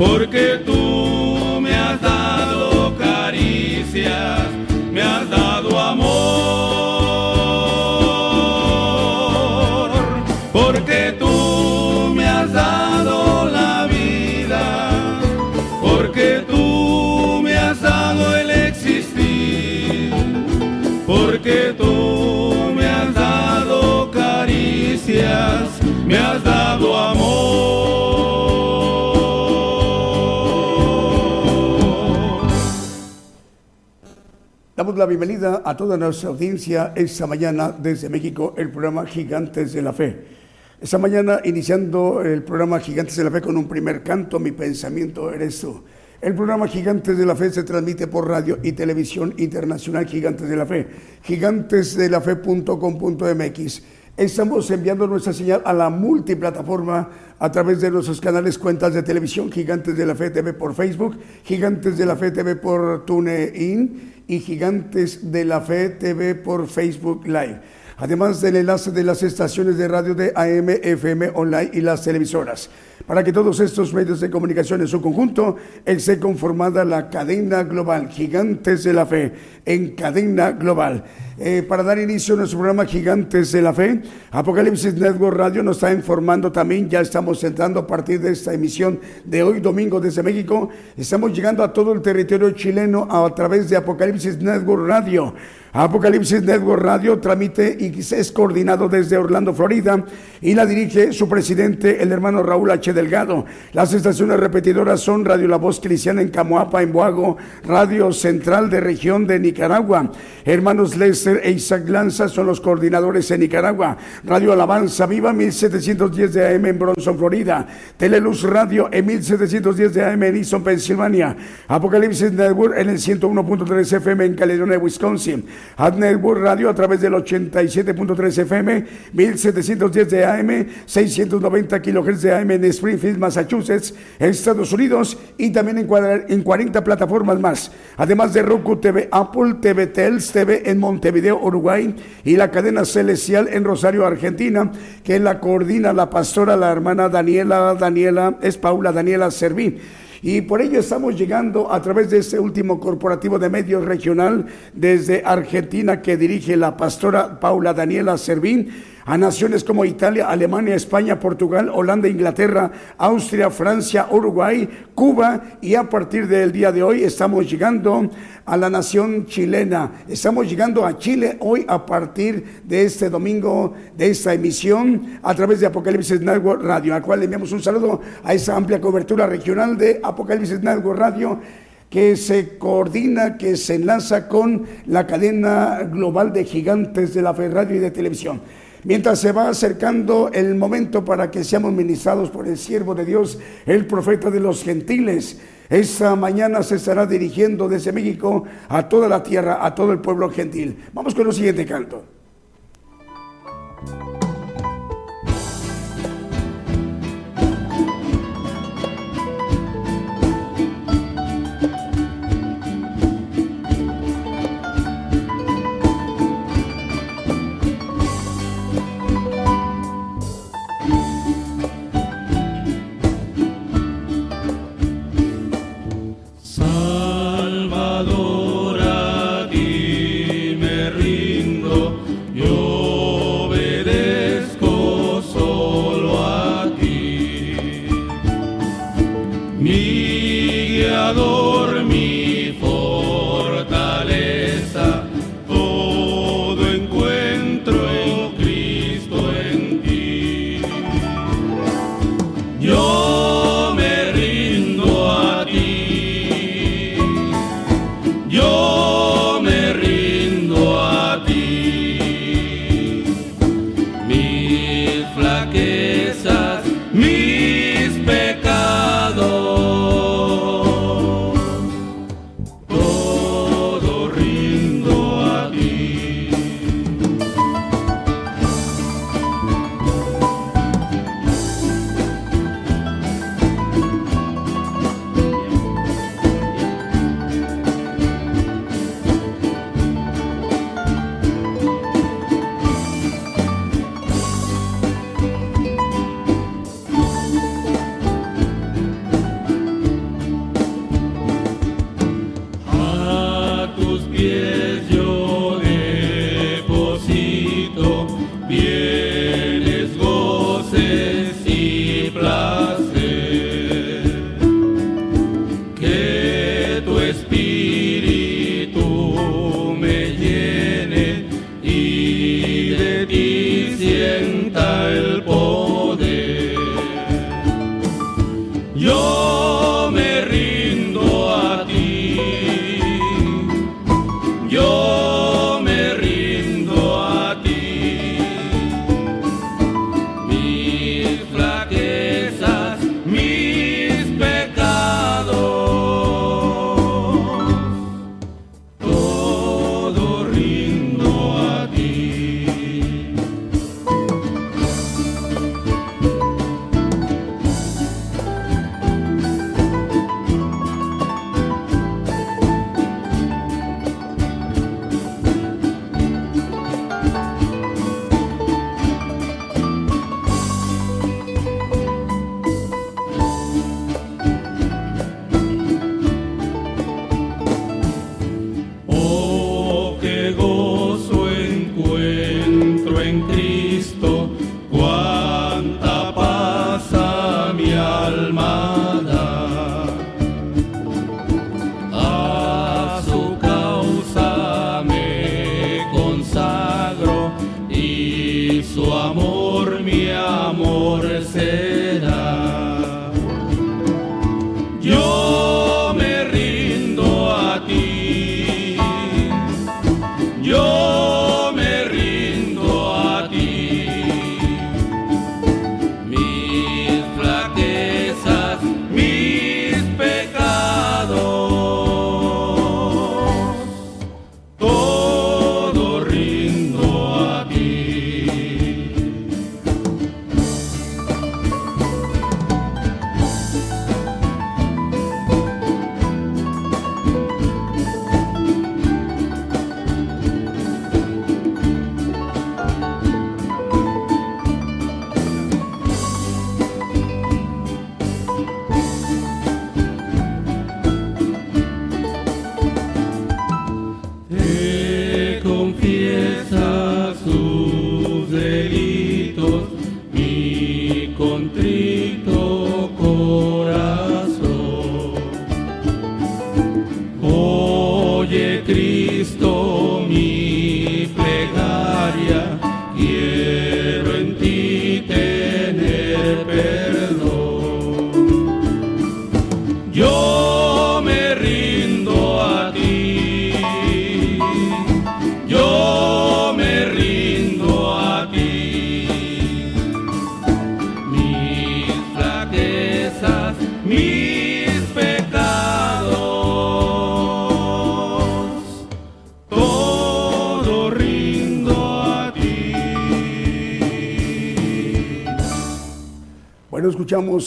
porque tú la bienvenida a toda nuestra audiencia esta mañana desde México, el programa Gigantes de la Fe. Esta mañana iniciando el programa Gigantes de la Fe con un primer canto, Mi pensamiento eres tú. El programa Gigantes de la Fe se transmite por radio y televisión internacional Gigantes de la Fe, gigantesdelafe.com.mx. Estamos enviando nuestra señal a la multiplataforma a través de nuestros canales cuentas de televisión Gigantes de la Fe TV por Facebook, Gigantes de la Fe TV por TuneIn y Gigantes de la Fe TV por Facebook Live. Además del enlace de las estaciones de radio de AM, FM, online y las televisoras. Para que todos estos medios de comunicación en su conjunto esté conformada la cadena global, Gigantes de la Fe, en cadena global. Eh, para dar inicio a nuestro programa Gigantes de la Fe, Apocalipsis Network Radio nos está informando también, ya estamos entrando a partir de esta emisión de hoy domingo desde México, estamos llegando a todo el territorio chileno a través de Apocalipsis Network Radio. Apocalipsis Network Radio tramite y es coordinado desde Orlando, Florida, y la dirige su presidente, el hermano Raúl H. Delgado. Las estaciones repetidoras son Radio La Voz Cristiana en Camoapa, en Boago, Radio Central de Región de Nicaragua. Hermanos Lester e Isaac Lanza son los coordinadores en Nicaragua. Radio Alabanza Viva 1710 de AM en Bronson, Florida. Teleluz Radio en 1710 de AM en Easton, Pensilvania. Apocalipsis Network en el 101.3 FM en Caledonia, Wisconsin. Network Radio a través del 87.3 FM, 1710 de AM, 690 kHz de AM en Springfield, Massachusetts, Estados Unidos y también en 40 plataformas más. Además de Roku TV, Apple TV, Tels TV en Montevideo, Uruguay y la cadena Celestial en Rosario, Argentina, que la coordina la pastora, la hermana Daniela, Daniela, es Paula Daniela Serví. Y por ello estamos llegando a través de este último corporativo de medios regional desde Argentina que dirige la pastora Paula Daniela Servín a naciones como Italia, Alemania, España, Portugal, Holanda, Inglaterra, Austria, Francia, Uruguay, Cuba y a partir del día de hoy estamos llegando a la nación chilena. Estamos llegando a Chile hoy a partir de este domingo, de esta emisión a través de Apocalipsis Network Radio, al cual le enviamos un saludo a esa amplia cobertura regional de Apocalipsis Network Radio que se coordina, que se enlaza con la cadena global de gigantes de la fe radio y de televisión. Mientras se va acercando el momento para que seamos ministrados por el siervo de Dios, el profeta de los gentiles, esta mañana se estará dirigiendo desde México a toda la tierra, a todo el pueblo gentil. Vamos con el siguiente canto.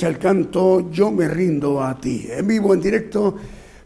El canto Yo me rindo a ti. En vivo, en directo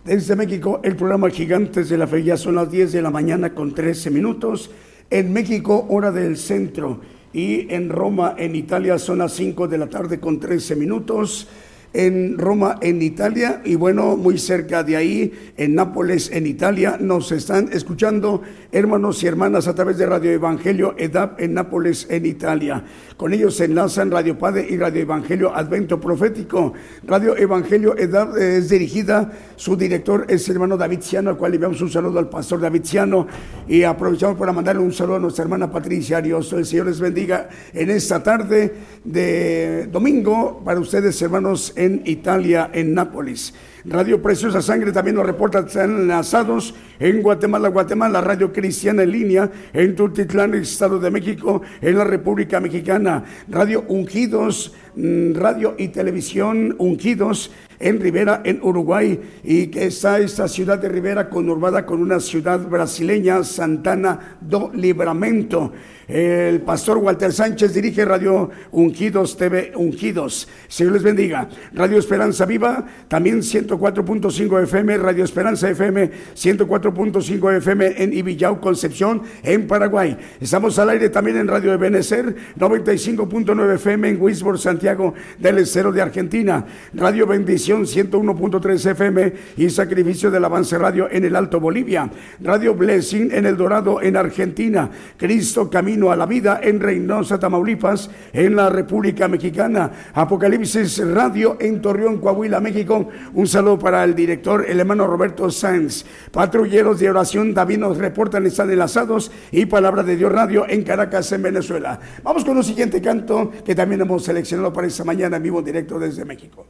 desde México, el programa Gigantes de la Fe. Ya son las 10 de la mañana con 13 minutos. En México, hora del centro. Y en Roma, en Italia, son las 5 de la tarde con 13 minutos. En Roma, en Italia, y bueno, muy cerca de ahí, en Nápoles, en Italia, nos están escuchando hermanos y hermanas a través de Radio Evangelio EDAP en Nápoles, en Italia. Con ellos se enlazan Radio Padre y Radio Evangelio Advento Profético. Radio Evangelio EDAP eh, es dirigida, su director es el hermano David Ciano, al cual le enviamos un saludo al pastor David Ciano y aprovechamos para mandarle un saludo a nuestra hermana Patricia Arios. El Señor les bendiga en esta tarde de domingo para ustedes, hermanos, Italia, en Nápoles. Radio Preciosa Sangre también nos reporta, están enlazados en Guatemala, Guatemala, Radio Cristiana en línea, en Tultitlán, Estado de México, en la República Mexicana, Radio Ungidos, mm, Radio y Televisión Ungidos en Rivera, en Uruguay, y que está esta ciudad de Rivera conurbada con una ciudad brasileña, Santana do Libramento. El pastor Walter Sánchez dirige Radio Ungidos TV Ungidos. Señor les bendiga. Radio Esperanza Viva, también 104.5 FM, Radio Esperanza FM, 104.5 FM en Ibillau, Concepción, en Paraguay. Estamos al aire también en Radio Ebenecer, 95.9 FM en Wisborne, Santiago del Estero de Argentina. Radio Bendición, 101.3 FM y Sacrificio del Avance Radio en el Alto Bolivia. Radio Blessing en El Dorado, en Argentina. Cristo Camino a la Vida en Reynosa, Tamaulipas, en la República Mexicana. Apocalipsis Radio en Torreón, Coahuila, México. Un saludo para el director, el hermano Roberto Sanz. Patrulleros de oración, David nos reportan, están enlazados. Y Palabra de Dios Radio en Caracas, en Venezuela. Vamos con un siguiente canto que también hemos seleccionado para esta mañana en vivo directo desde México.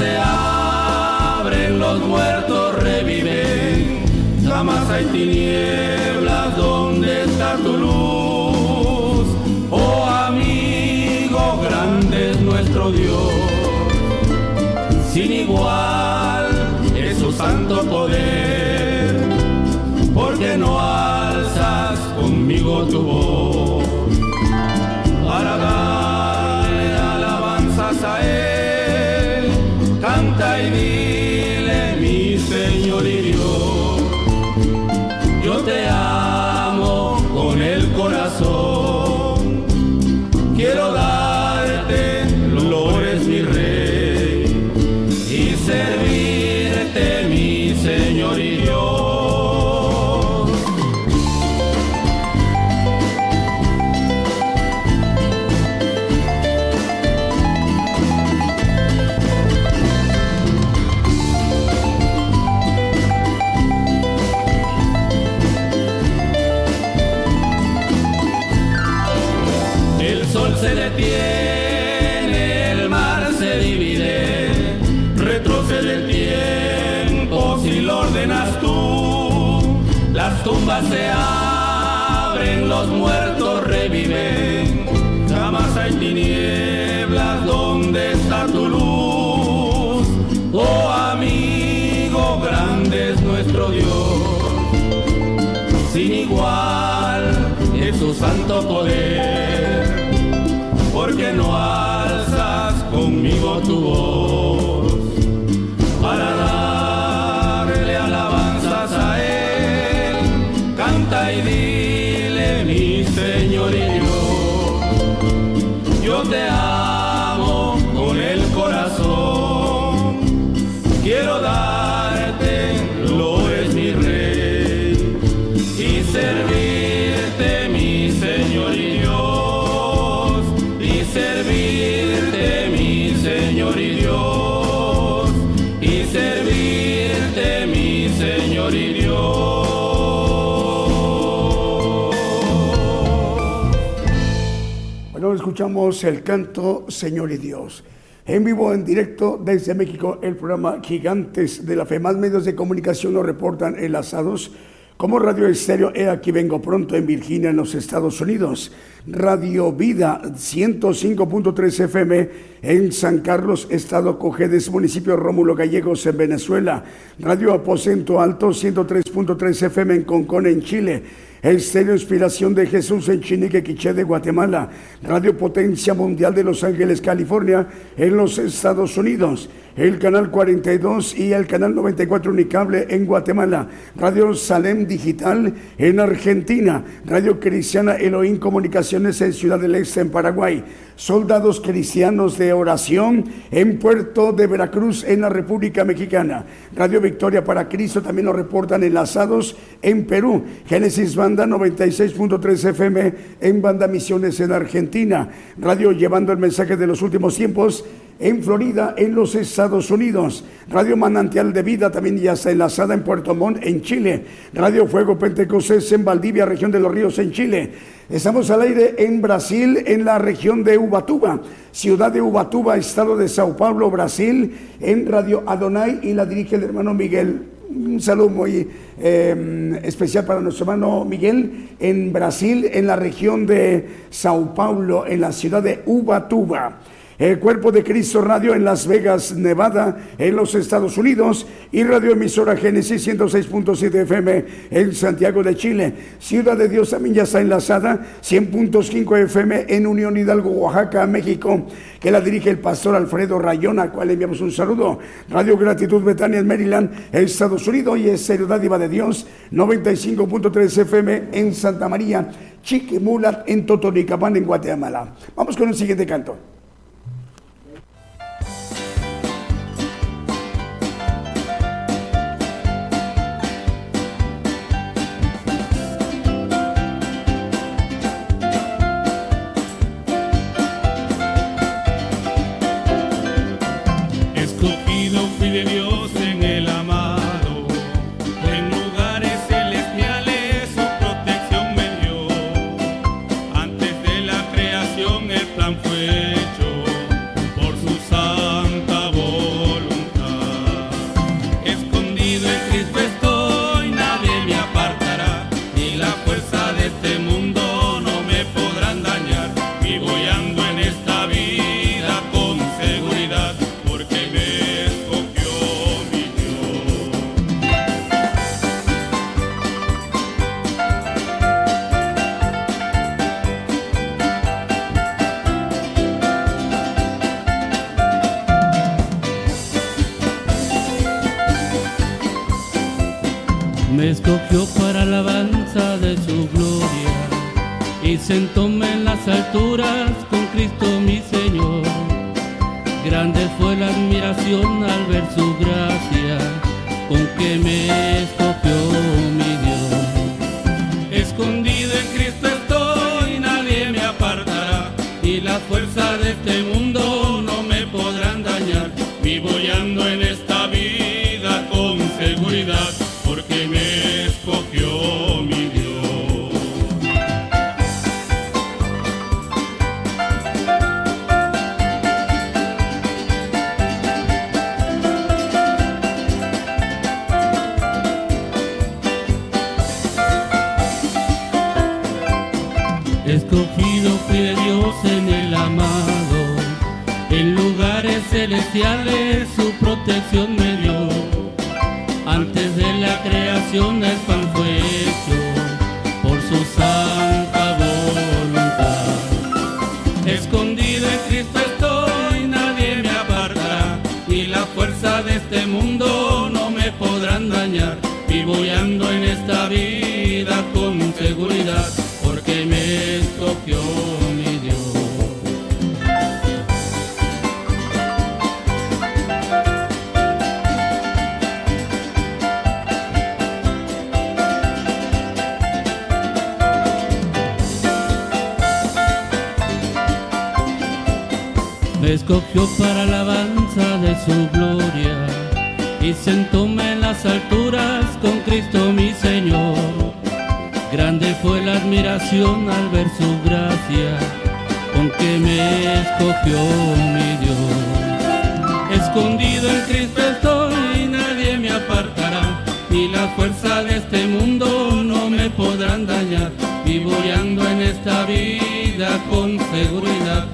Se abren, los muertos reviven. Jamás hay tinieblas, ¿dónde está tu luz? Oh amigo, grande es nuestro Dios. Sin igual es su santo poder, porque no alzas conmigo tu voz santo poder, porque no alzas escuchamos el canto Señor y Dios. En vivo, en directo desde México, el programa Gigantes de la Fe. Más medios de comunicación lo reportan enlazados como Radio Estéreo, he aquí vengo pronto en Virginia, en los Estados Unidos. Radio Vida 105.3 FM en San Carlos, Estado Cojedes, municipio Rómulo Gallegos en Venezuela. Radio Aposento Alto 103.3 FM en Concón, en Chile. Estéreo Inspiración de Jesús en Chinique, Quiché de Guatemala. Radio Potencia Mundial de Los Ángeles, California, en los Estados Unidos. El canal 42 y el canal 94 Unicable en Guatemala. Radio Salem Digital en Argentina. Radio Cristiana Elohim Comunicaciones en Ciudad del Este, en Paraguay. Soldados Cristianos de Oración en Puerto de Veracruz, en la República Mexicana. Radio Victoria para Cristo también nos reportan enlazados en Perú. Génesis Banda 96.3 FM en Banda Misiones en Argentina. Radio Llevando el Mensaje de los Últimos Tiempos en Florida, en los Estados Unidos. Radio Manantial de Vida también ya está enlazada en Puerto Montt, en Chile. Radio Fuego Pentecostés en Valdivia, región de los Ríos, en Chile. Estamos al aire en Brasil, en la región de Ubatuba, ciudad de Ubatuba, estado de Sao Paulo, Brasil, en Radio Adonai y la dirige el hermano Miguel. Un saludo muy eh, especial para nuestro hermano Miguel en Brasil, en la región de Sao Paulo, en la ciudad de Ubatuba el Cuerpo de Cristo Radio en Las Vegas, Nevada, en los Estados Unidos, y Radio Emisora Génesis 106.7 FM en Santiago de Chile. Ciudad de Dios también ya está enlazada, 100.5 FM en Unión Hidalgo, Oaxaca, México, que la dirige el pastor Alfredo Rayón, al cual enviamos un saludo. Radio Gratitud Betania en Maryland, Estados Unidos, y es Diva de Dios, 95.3 FM en Santa María, Chiquimulat, en Totonicapán, en Guatemala. Vamos con el siguiente canto. Escogió para alabanza de su gloria y sentóme en las alturas con Cristo mi Señor. Grande fue la admiración al ver su gracia con que me escogió mi Dios. Escondido en Cristo estoy, nadie me apartará, ni la fuerza de este mundo no me podrán dañar. Vivo y en esta vida con seguridad,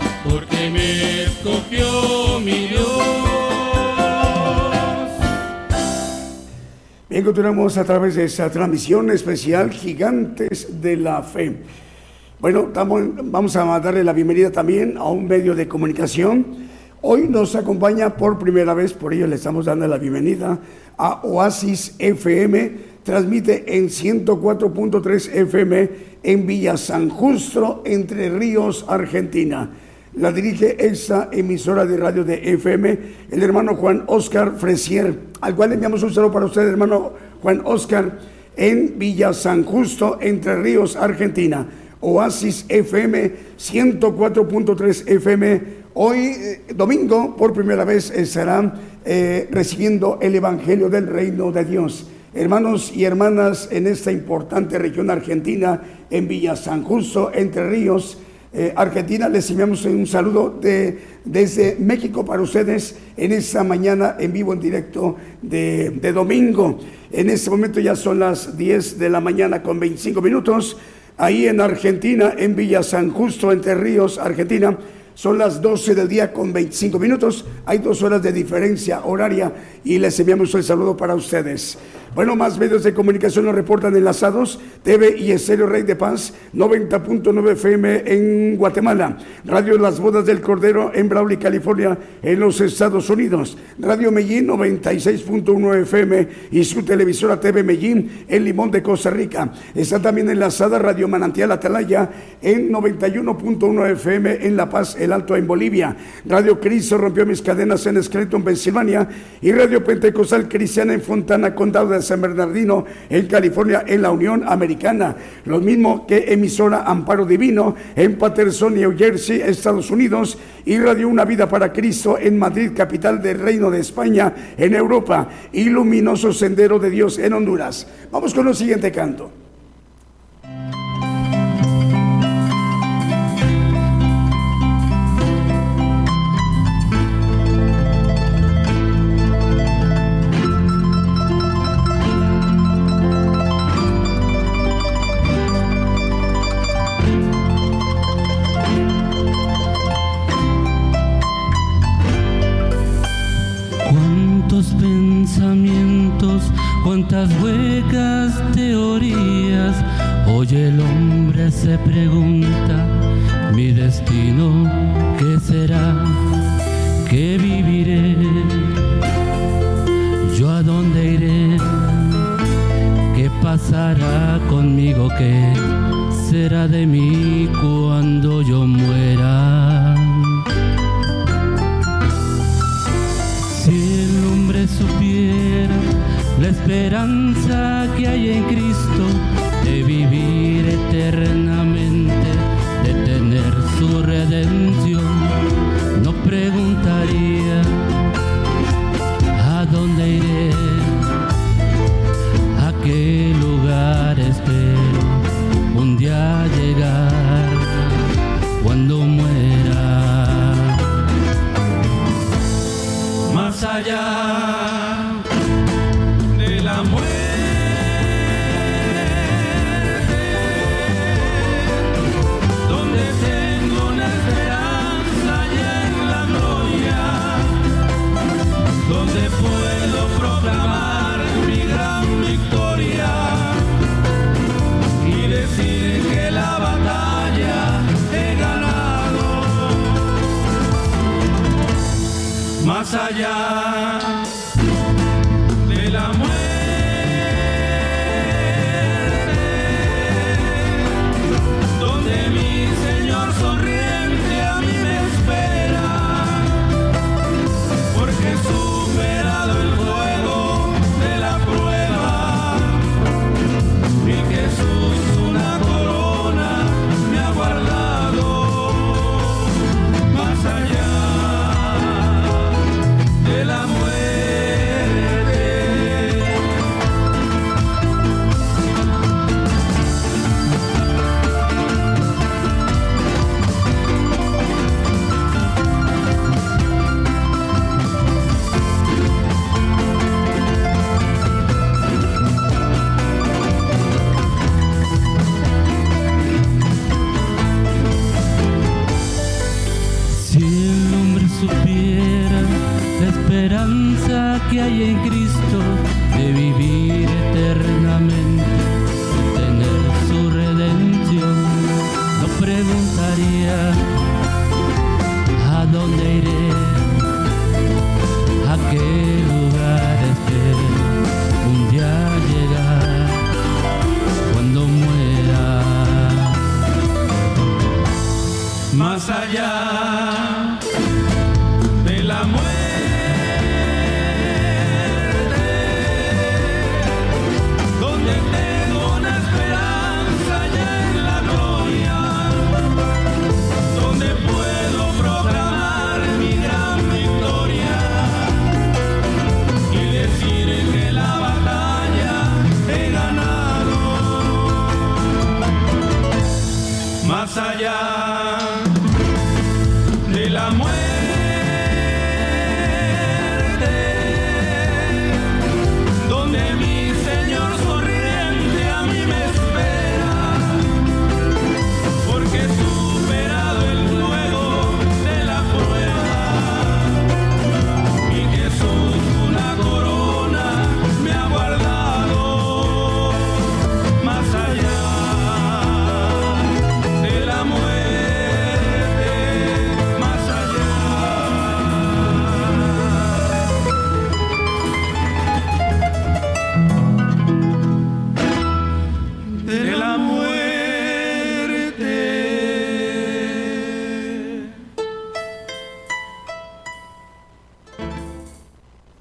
continuamos a través de esta transmisión especial Gigantes de la Fe. Bueno, estamos- vamos a darle la bienvenida también a un medio de comunicación. Hoy nos acompaña por primera vez, por ello le estamos dando la bienvenida a Oasis FM. Transmite en 104.3 FM en Villa San Justo, Entre Ríos, Argentina. La dirige esta emisora de radio de FM, el hermano Juan Oscar Fresier, al cual enviamos un saludo para usted, hermano Juan Oscar, en Villa San Justo, Entre Ríos, Argentina. Oasis FM 104.3 FM. Hoy, eh, domingo, por primera vez estarán eh, recibiendo el Evangelio del Reino de Dios. Hermanos y hermanas en esta importante región argentina, en Villa San Justo, Entre Ríos, eh, Argentina, les enviamos un saludo de, desde México para ustedes en esta mañana en vivo, en directo de, de domingo. En este momento ya son las 10 de la mañana con 25 minutos. Ahí en Argentina, en Villa San Justo, Entre Ríos, Argentina, son las 12 del día con 25 minutos. Hay dos horas de diferencia horaria y les enviamos el saludo para ustedes. Bueno, más medios de comunicación nos reportan enlazados. TV y Estéreo Rey de Paz, 90.9 FM en Guatemala. Radio Las Bodas del Cordero en Brawley, California, en los Estados Unidos. Radio Medellín, 96.1 FM y su televisora TV Medellín en Limón de Costa Rica. Está también enlazada Radio Manantial Atalaya en 91.1 FM en La Paz, El Alto en Bolivia. Radio Cristo rompió mis cadenas en Scranton, Pensilvania y Radio Pentecostal Cristiana en Fontana, Condado de San Bernardino, en California, en la Unión Americana. Lo mismo que emisora Amparo Divino en Patterson, New Jersey, Estados Unidos, y Radio Una Vida para Cristo en Madrid, capital del Reino de España, en Europa, y Luminoso Sendero de Dios en Honduras. Vamos con el siguiente canto. Pregunta, mi destino, ¿qué será? ¿Qué viviré? ¿Yo a dónde iré? ¿Qué ¿qué será de mí cuando yo muera? Si el hombre supiera la esperanza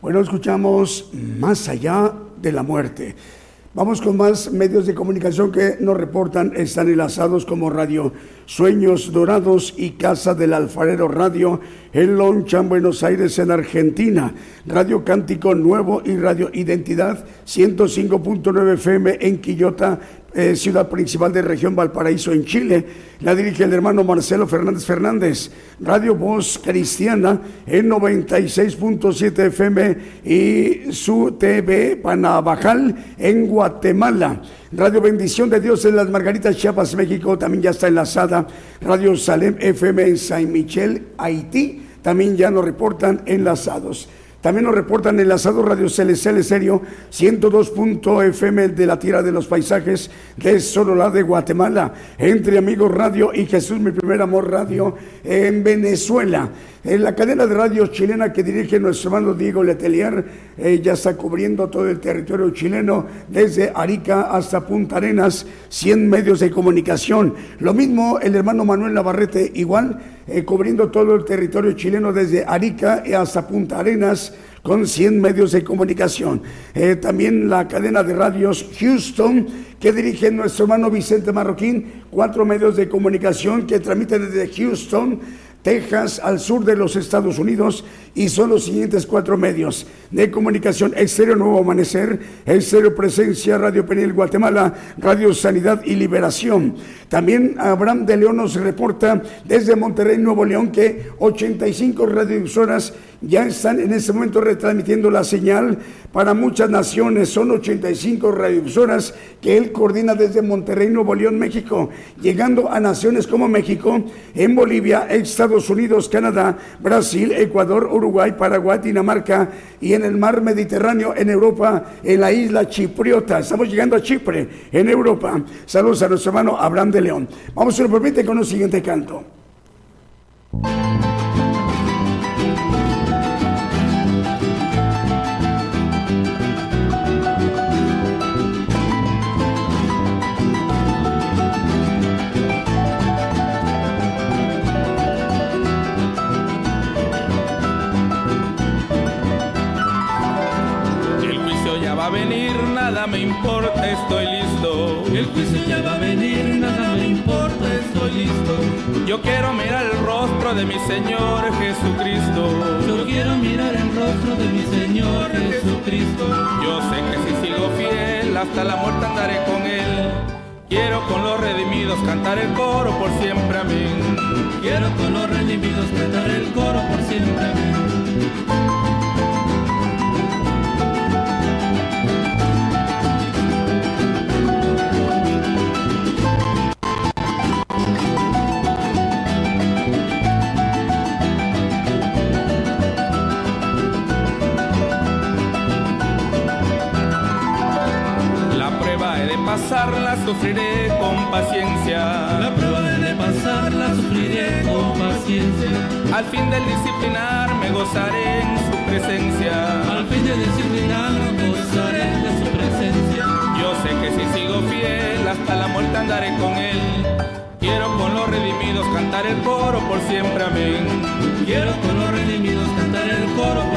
Bueno, escuchamos Más allá de la muerte. Vamos con más medios de comunicación que nos reportan, están enlazados como Radio Sueños Dorados y Casa del Alfarero Radio en Lonchan, Buenos Aires, en Argentina. Radio Cántico Nuevo y Radio Identidad 105.9 FM en Quillota, eh, ciudad principal de región Valparaíso en Chile. La dirige el hermano Marcelo Fernández Fernández. Radio Voz Cristiana en 96.7 FM y su TV Panabajal en Guatemala. Radio Bendición de Dios en las Margaritas, Chiapas, México, también ya está enlazada. Radio Salem FM en Saint Michel, Haití, también ya nos reportan enlazados. También nos reportan enlazados Radio Celestial Serio 102.fm de la Tierra de los Paisajes de Sololá de Guatemala. Entre Amigos Radio y Jesús, mi primer amor radio en Venezuela. En la cadena de radio chilena que dirige nuestro hermano Diego Letelier, eh, ya está cubriendo todo el territorio chileno, desde Arica hasta Punta Arenas, 100 medios de comunicación. Lo mismo el hermano Manuel Navarrete, igual, eh, cubriendo todo el territorio chileno desde Arica hasta Punta Arenas con 100 medios de comunicación. Eh, también la cadena de radios Houston, que dirige nuestro hermano Vicente Marroquín, cuatro medios de comunicación que transmiten desde Houston Texas, al sur de los Estados Unidos, y son los siguientes cuatro medios de comunicación: Exterior Nuevo Amanecer, Exterior Presencia, Radio Penil Guatemala, Radio Sanidad y Liberación. También Abraham de León nos reporta desde Monterrey, Nuevo León, que 85 radiodifusoras ya están en este momento retransmitiendo la señal para muchas naciones. Son 85 radiodifusoras que él coordina desde Monterrey, Nuevo León, México, llegando a naciones como México, en Bolivia, Estados Unidos, Canadá, Brasil, Ecuador, Uruguay, Paraguay, Dinamarca y en el mar Mediterráneo, en Europa, en la isla Chipriota. Estamos llegando a Chipre, en Europa. Saludos a nuestro hermano Abraham de León. Vamos, si lo permite, con un siguiente canto. Nada me importa, estoy listo. El juicio ya va a venir, nada me importa, estoy listo. Yo quiero mirar el rostro de mi Señor Jesucristo. Yo quiero mirar el rostro de mi Señor Jesucristo. Yo sé que si sigo fiel, hasta la muerte andaré con Él. Quiero con los redimidos cantar el coro por siempre, amén. Quiero con los redimidos cantar el coro por siempre, amén. Pasarla sufriré con paciencia. La prueba de pasarla sufriré con paciencia. Al fin del disciplinar me gozaré en su presencia. Al fin del disciplinar gozaré de su presencia. Yo sé que si sigo fiel hasta la muerte andaré con él. Quiero con los redimidos cantar el coro por siempre, amén. Quiero con los redimidos cantar el coro por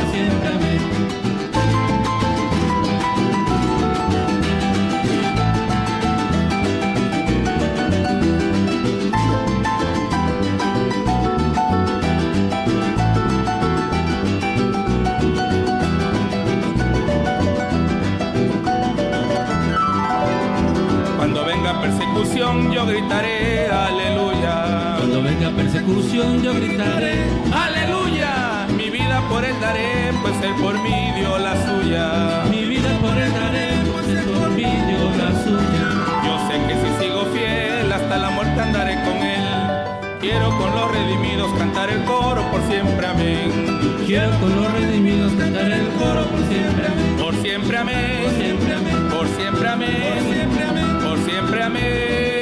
persecución yo gritaré aleluya. Cuando venga persecución yo gritaré aleluya. Mi vida por él daré, pues él por mí dio la suya. Mi vida por él daré, pues él por mí dio la suya. Yo sé que si sigo fiel hasta la muerte andaré con él. Quiero con los redimidos cantar el coro por siempre, amén. Quiero con los redimidos cantar el coro por siempre, amén. Por siempre, amén. Por siempre, amén. Por siempre, amén. Por siempre, amén siempre amén.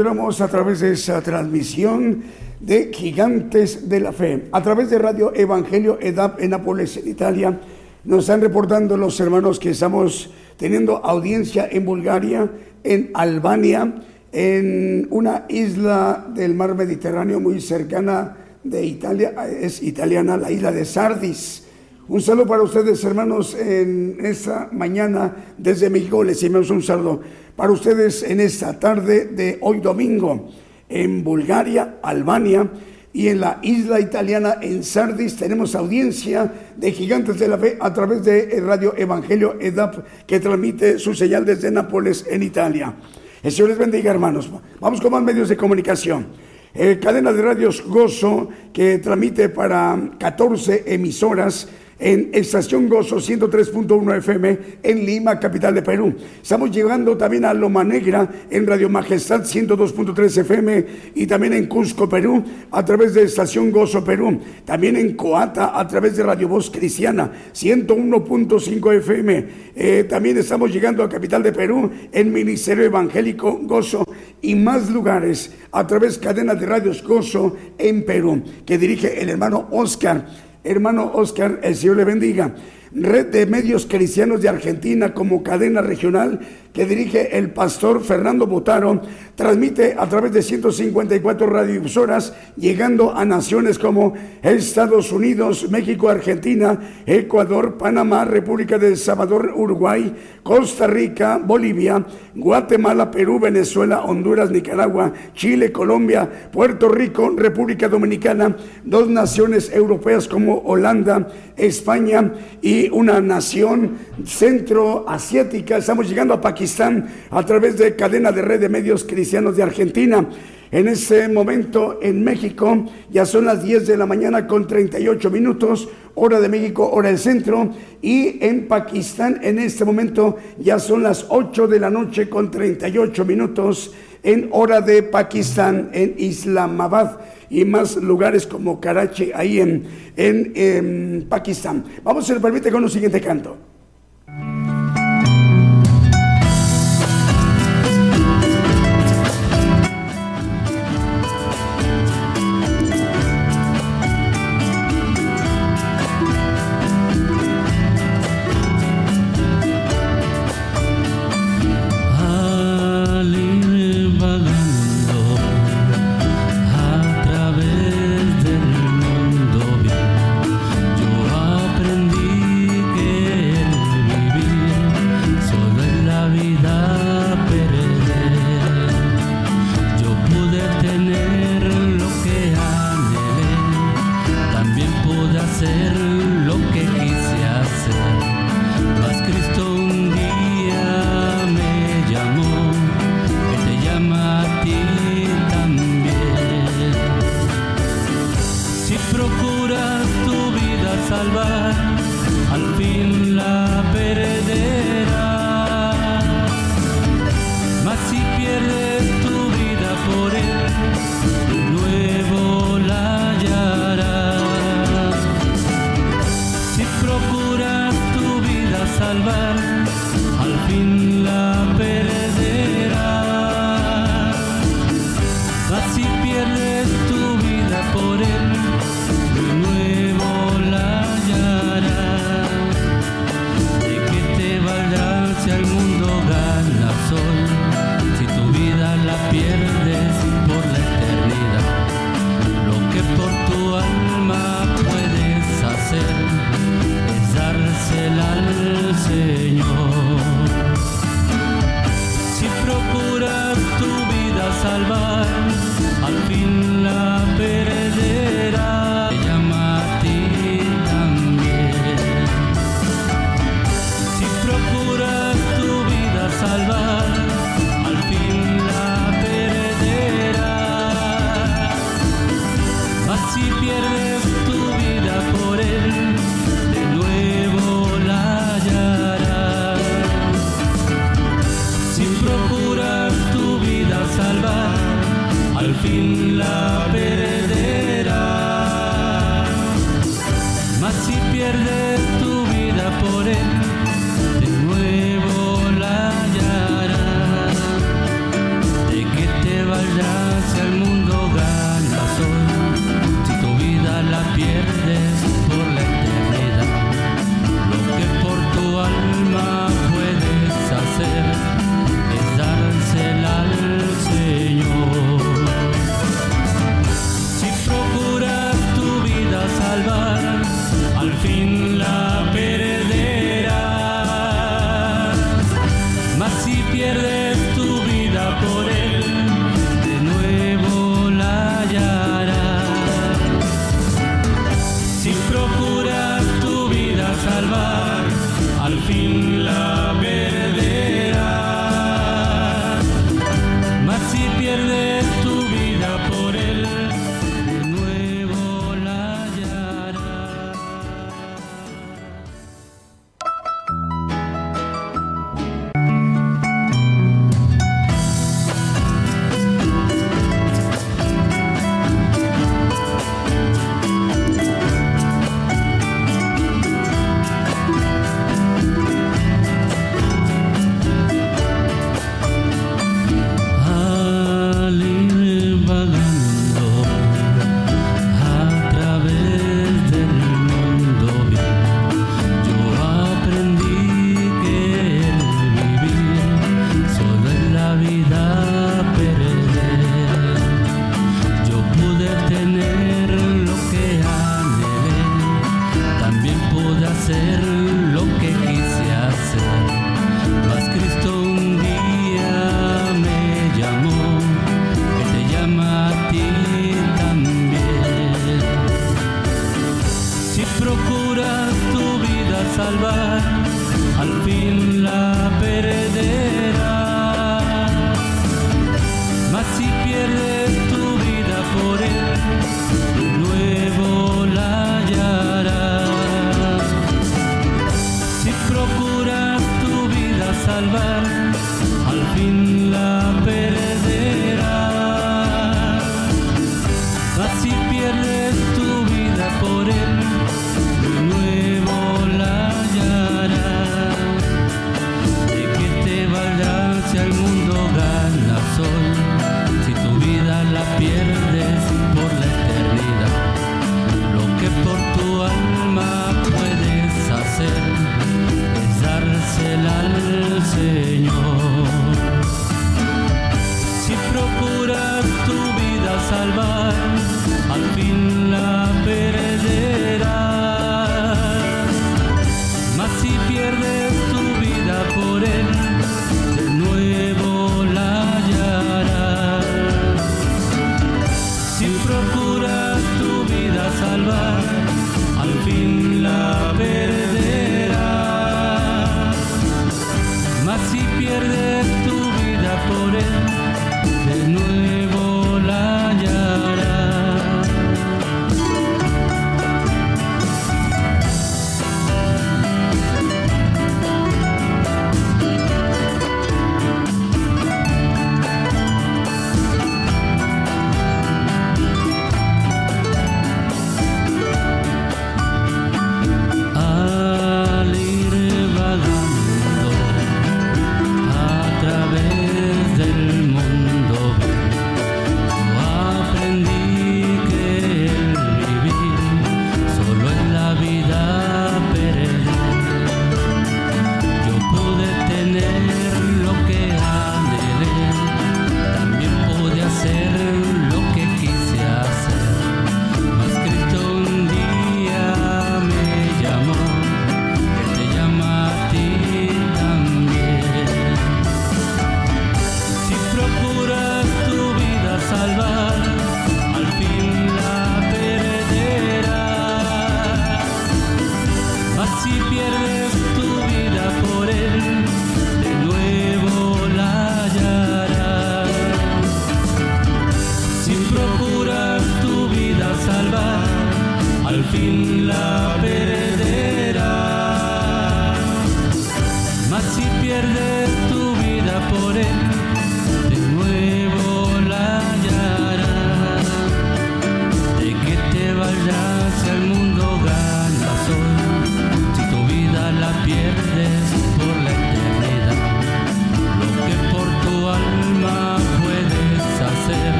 A través de esa transmisión de Gigantes de la Fe. A través de Radio Evangelio EDAP en Nápoles, en Italia, nos están reportando los hermanos que estamos teniendo audiencia en Bulgaria, en Albania, en una isla del mar Mediterráneo muy cercana de Italia, es italiana, la isla de Sardis. Un saludo para ustedes, hermanos, en esta mañana desde México. Les enviamos un saludo para ustedes en esta tarde de hoy domingo en Bulgaria, Albania y en la isla italiana en Sardis tenemos audiencia de Gigantes de la Fe a través de Radio Evangelio EDAP que transmite su señal desde Nápoles en Italia. El Señor les bendiga hermanos. Vamos con más medios de comunicación. Eh, cadena de radios Gozo que transmite para 14 emisoras en Estación Gozo 103.1 FM en Lima, capital de Perú. Estamos llegando también a Loma Negra en Radio Majestad 102.3 FM y también en Cusco, Perú, a través de Estación Gozo Perú. También en Coata a través de Radio Voz Cristiana 101.5 FM. Eh, también estamos llegando a capital de Perú en Ministerio Evangélico Gozo y más lugares a través de cadena de radios Gozo en Perú que dirige el hermano Oscar hermano Oscar, el Señor le bendiga. Red de Medios Cristianos de Argentina como cadena regional que dirige el pastor Fernando Botaro, transmite a través de 154 radiodifusoras, llegando a naciones como Estados Unidos, México, Argentina, Ecuador, Panamá, República de El Salvador, Uruguay, Costa Rica, Bolivia, Guatemala, Perú, Venezuela, Honduras, Nicaragua, Chile, Colombia, Puerto Rico, República Dominicana, dos naciones europeas como Holanda, España y una nación centroasiática. Estamos llegando a Pakistán Pakistán a través de cadena de red de medios cristianos de Argentina. En ese momento en México ya son las 10 de la mañana con 38 minutos, hora de México, hora del centro. Y en Pakistán en este momento ya son las 8 de la noche con 38 minutos en hora de Pakistán, en Islamabad y más lugares como Karachi, ahí en, en, Pakistán. Vamos, se permite, con un siguiente canto.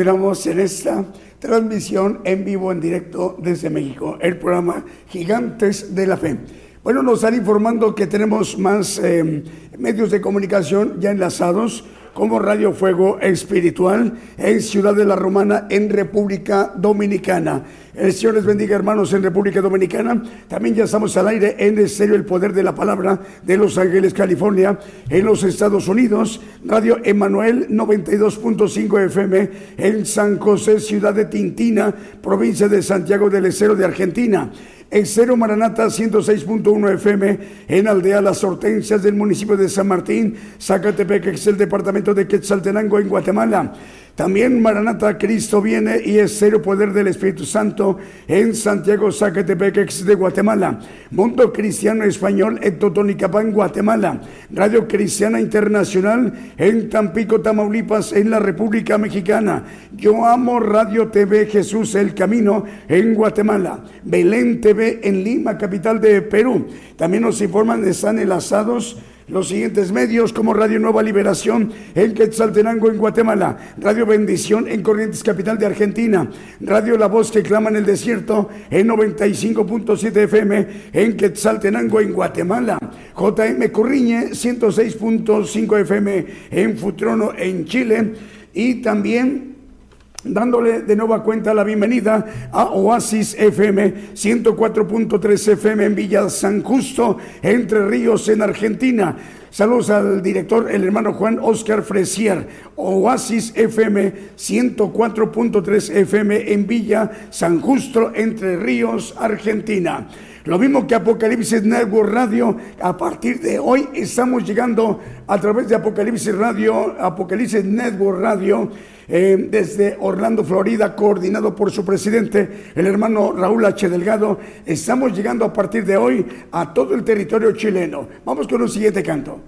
En esta transmisión en vivo, en directo desde México, el programa Gigantes de la Fe. Bueno, nos están informando que tenemos más eh, medios de comunicación ya enlazados, como Radio Fuego Espiritual en Ciudad de la Romana, en República Dominicana. El Señor les bendiga, hermanos, en República Dominicana. También ya estamos al aire en Estéreo El Poder de la Palabra de Los Ángeles, California, en los Estados Unidos. Radio Emanuel 92.5 FM en San José, Ciudad de Tintina, provincia de Santiago del Estero de Argentina. En Cero Maranata 106.1 FM en Aldea Las Hortensias del municipio de San Martín, Zacatepec, que es el departamento de Quetzaltenango en Guatemala. También Maranata Cristo viene y es Cero Poder del Espíritu Santo en Santiago, Zacatepec, de Guatemala. Mundo Cristiano Español en Totonicapán, Guatemala. Radio Cristiana Internacional en Tampico, Tamaulipas, en la República Mexicana. Yo amo Radio TV Jesús el Camino en Guatemala. Belén TV en Lima, capital de Perú. También nos informan, están enlazados los siguientes medios como Radio Nueva Liberación en Quetzaltenango en Guatemala, Radio Bendición en Corrientes Capital de Argentina, Radio La Voz que clama en el desierto en 95.7 FM en Quetzaltenango en Guatemala, JM Corriñe 106.5 FM en Futrono en Chile y también dándole de nueva cuenta la bienvenida a Oasis FM 104.3 FM en Villa San Justo, Entre Ríos, en Argentina. Saludos al director, el hermano Juan Oscar Fresier, Oasis FM 104.3 FM en Villa San Justo, Entre Ríos, Argentina. Lo mismo que Apocalipsis Network Radio, a partir de hoy estamos llegando a través de Apocalipsis Radio, Apocalipsis Network Radio, eh, desde Orlando, Florida, coordinado por su presidente, el hermano Raúl H. Delgado. Estamos llegando a partir de hoy a todo el territorio chileno. Vamos con un siguiente canto.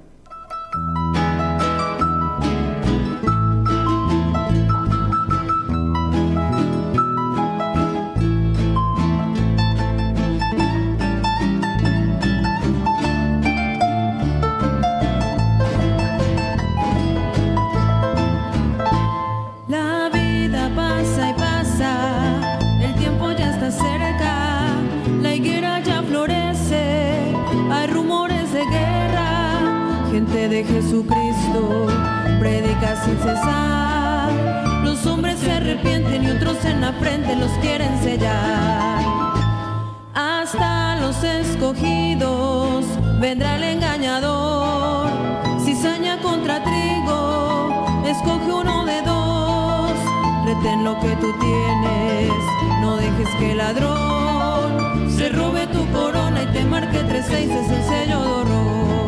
Jesucristo, predica sin cesar. Los hombres se arrepienten y otros en la frente los quieren sellar. Hasta los escogidos vendrá el engañador. Cizaña contra trigo, escoge uno de dos. Retén lo que tú tienes, no dejes que el ladrón se robe tu corona y te marque tres seis es el sello de.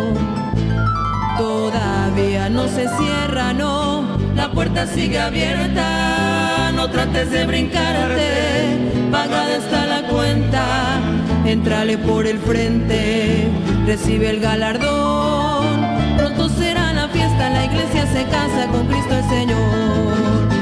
Todavía no se cierra, no, la puerta sigue abierta. No trates de brincarte, pagada está la cuenta. Entrale por el frente, recibe el galardón. Pronto será la fiesta, la iglesia se casa con Cristo el Señor.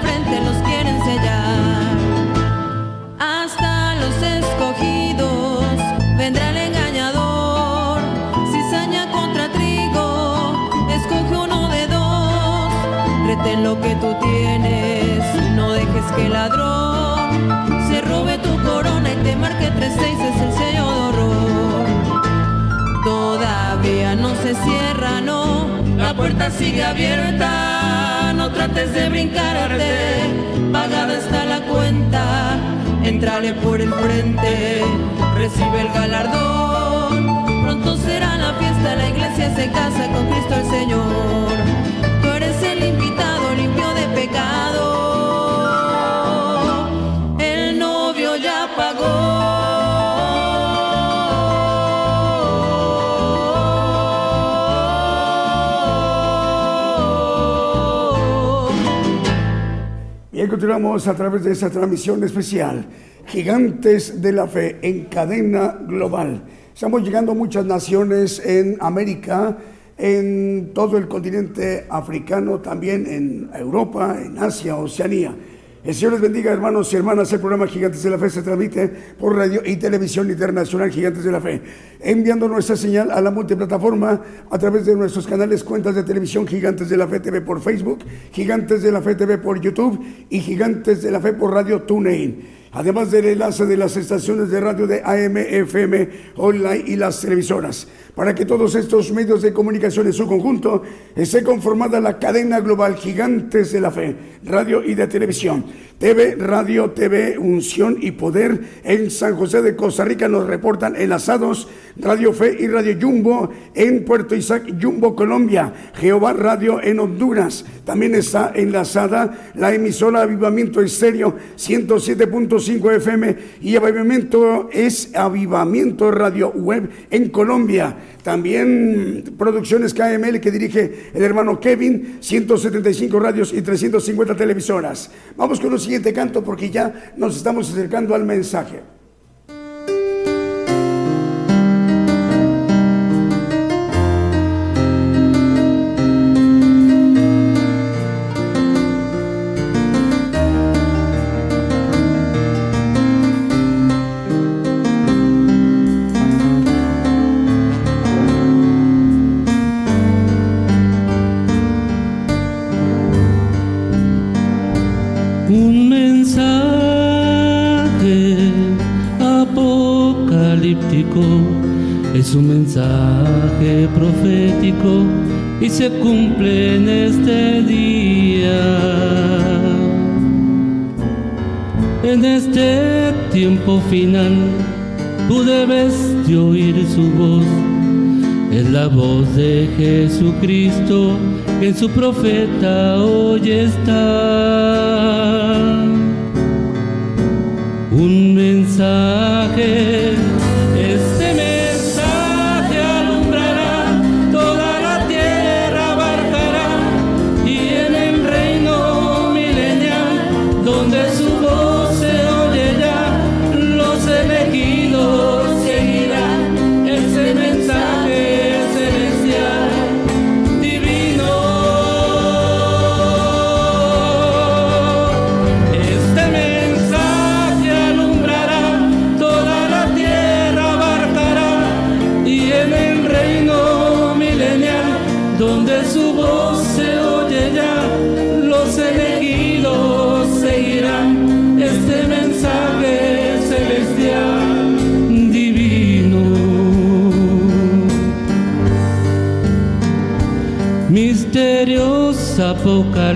Frente los quieren sellar. Hasta los escogidos vendrá el engañador. Cizaña contra trigo, escoge uno de dos. Retén lo que tú tienes, no dejes que el ladrón se robe tu corona y te marque tres seis es el se cierra, no, la puerta sigue abierta. No trates de brincarte, pagada está la cuenta, entrale por el frente, recibe el galardón, pronto será la fiesta, la iglesia se casa con Cristo el Señor, tú eres el invitado limpio de pecado. A través de esta transmisión especial, Gigantes de la Fe en cadena global. Estamos llegando a muchas naciones en América, en todo el continente africano, también en Europa, en Asia, Oceanía. El Señor les bendiga, hermanos y hermanas. El programa Gigantes de la Fe se transmite por radio y televisión internacional Gigantes de la Fe, enviando nuestra señal a la multiplataforma a través de nuestros canales, cuentas de televisión Gigantes de la Fe TV por Facebook, Gigantes de la Fe TV por YouTube y Gigantes de la Fe por radio TuneIn además del enlace de las estaciones de radio de AM, FM, online y las televisoras para que todos estos medios de comunicación en su conjunto esté conformada la cadena global Gigantes de la Fe, radio y de televisión. TV, Radio, TV, Unción y Poder en San José de Costa Rica nos reportan enlazados Radio Fe y Radio Jumbo en Puerto Isaac, Jumbo, Colombia, Jehová Radio en Honduras. También está enlazada la emisora Avivamiento Estéreo 107.5 100.5 FM y Avivamiento es Avivamiento Radio Web en Colombia. También Producciones KML que dirige el hermano Kevin, 175 radios y 350 televisoras. Vamos con el siguiente canto porque ya nos estamos acercando al mensaje. Y se cumple en este día. En este tiempo final tú debes de oír su voz. Es la voz de Jesucristo que en su profeta hoy está. Un mensaje,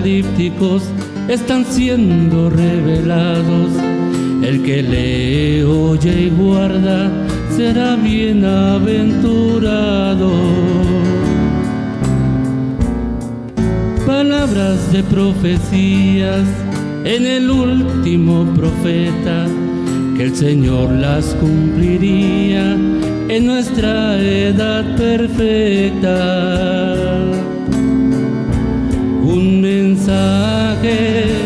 apocalípticos están siendo revelados. El que lee, oye y guarda será bienaventurado. Palabras de profecías en el último profeta, que el Señor las cumpliría en nuestra edad perfecta mensaje.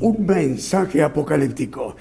Un mensaje apocalíptico.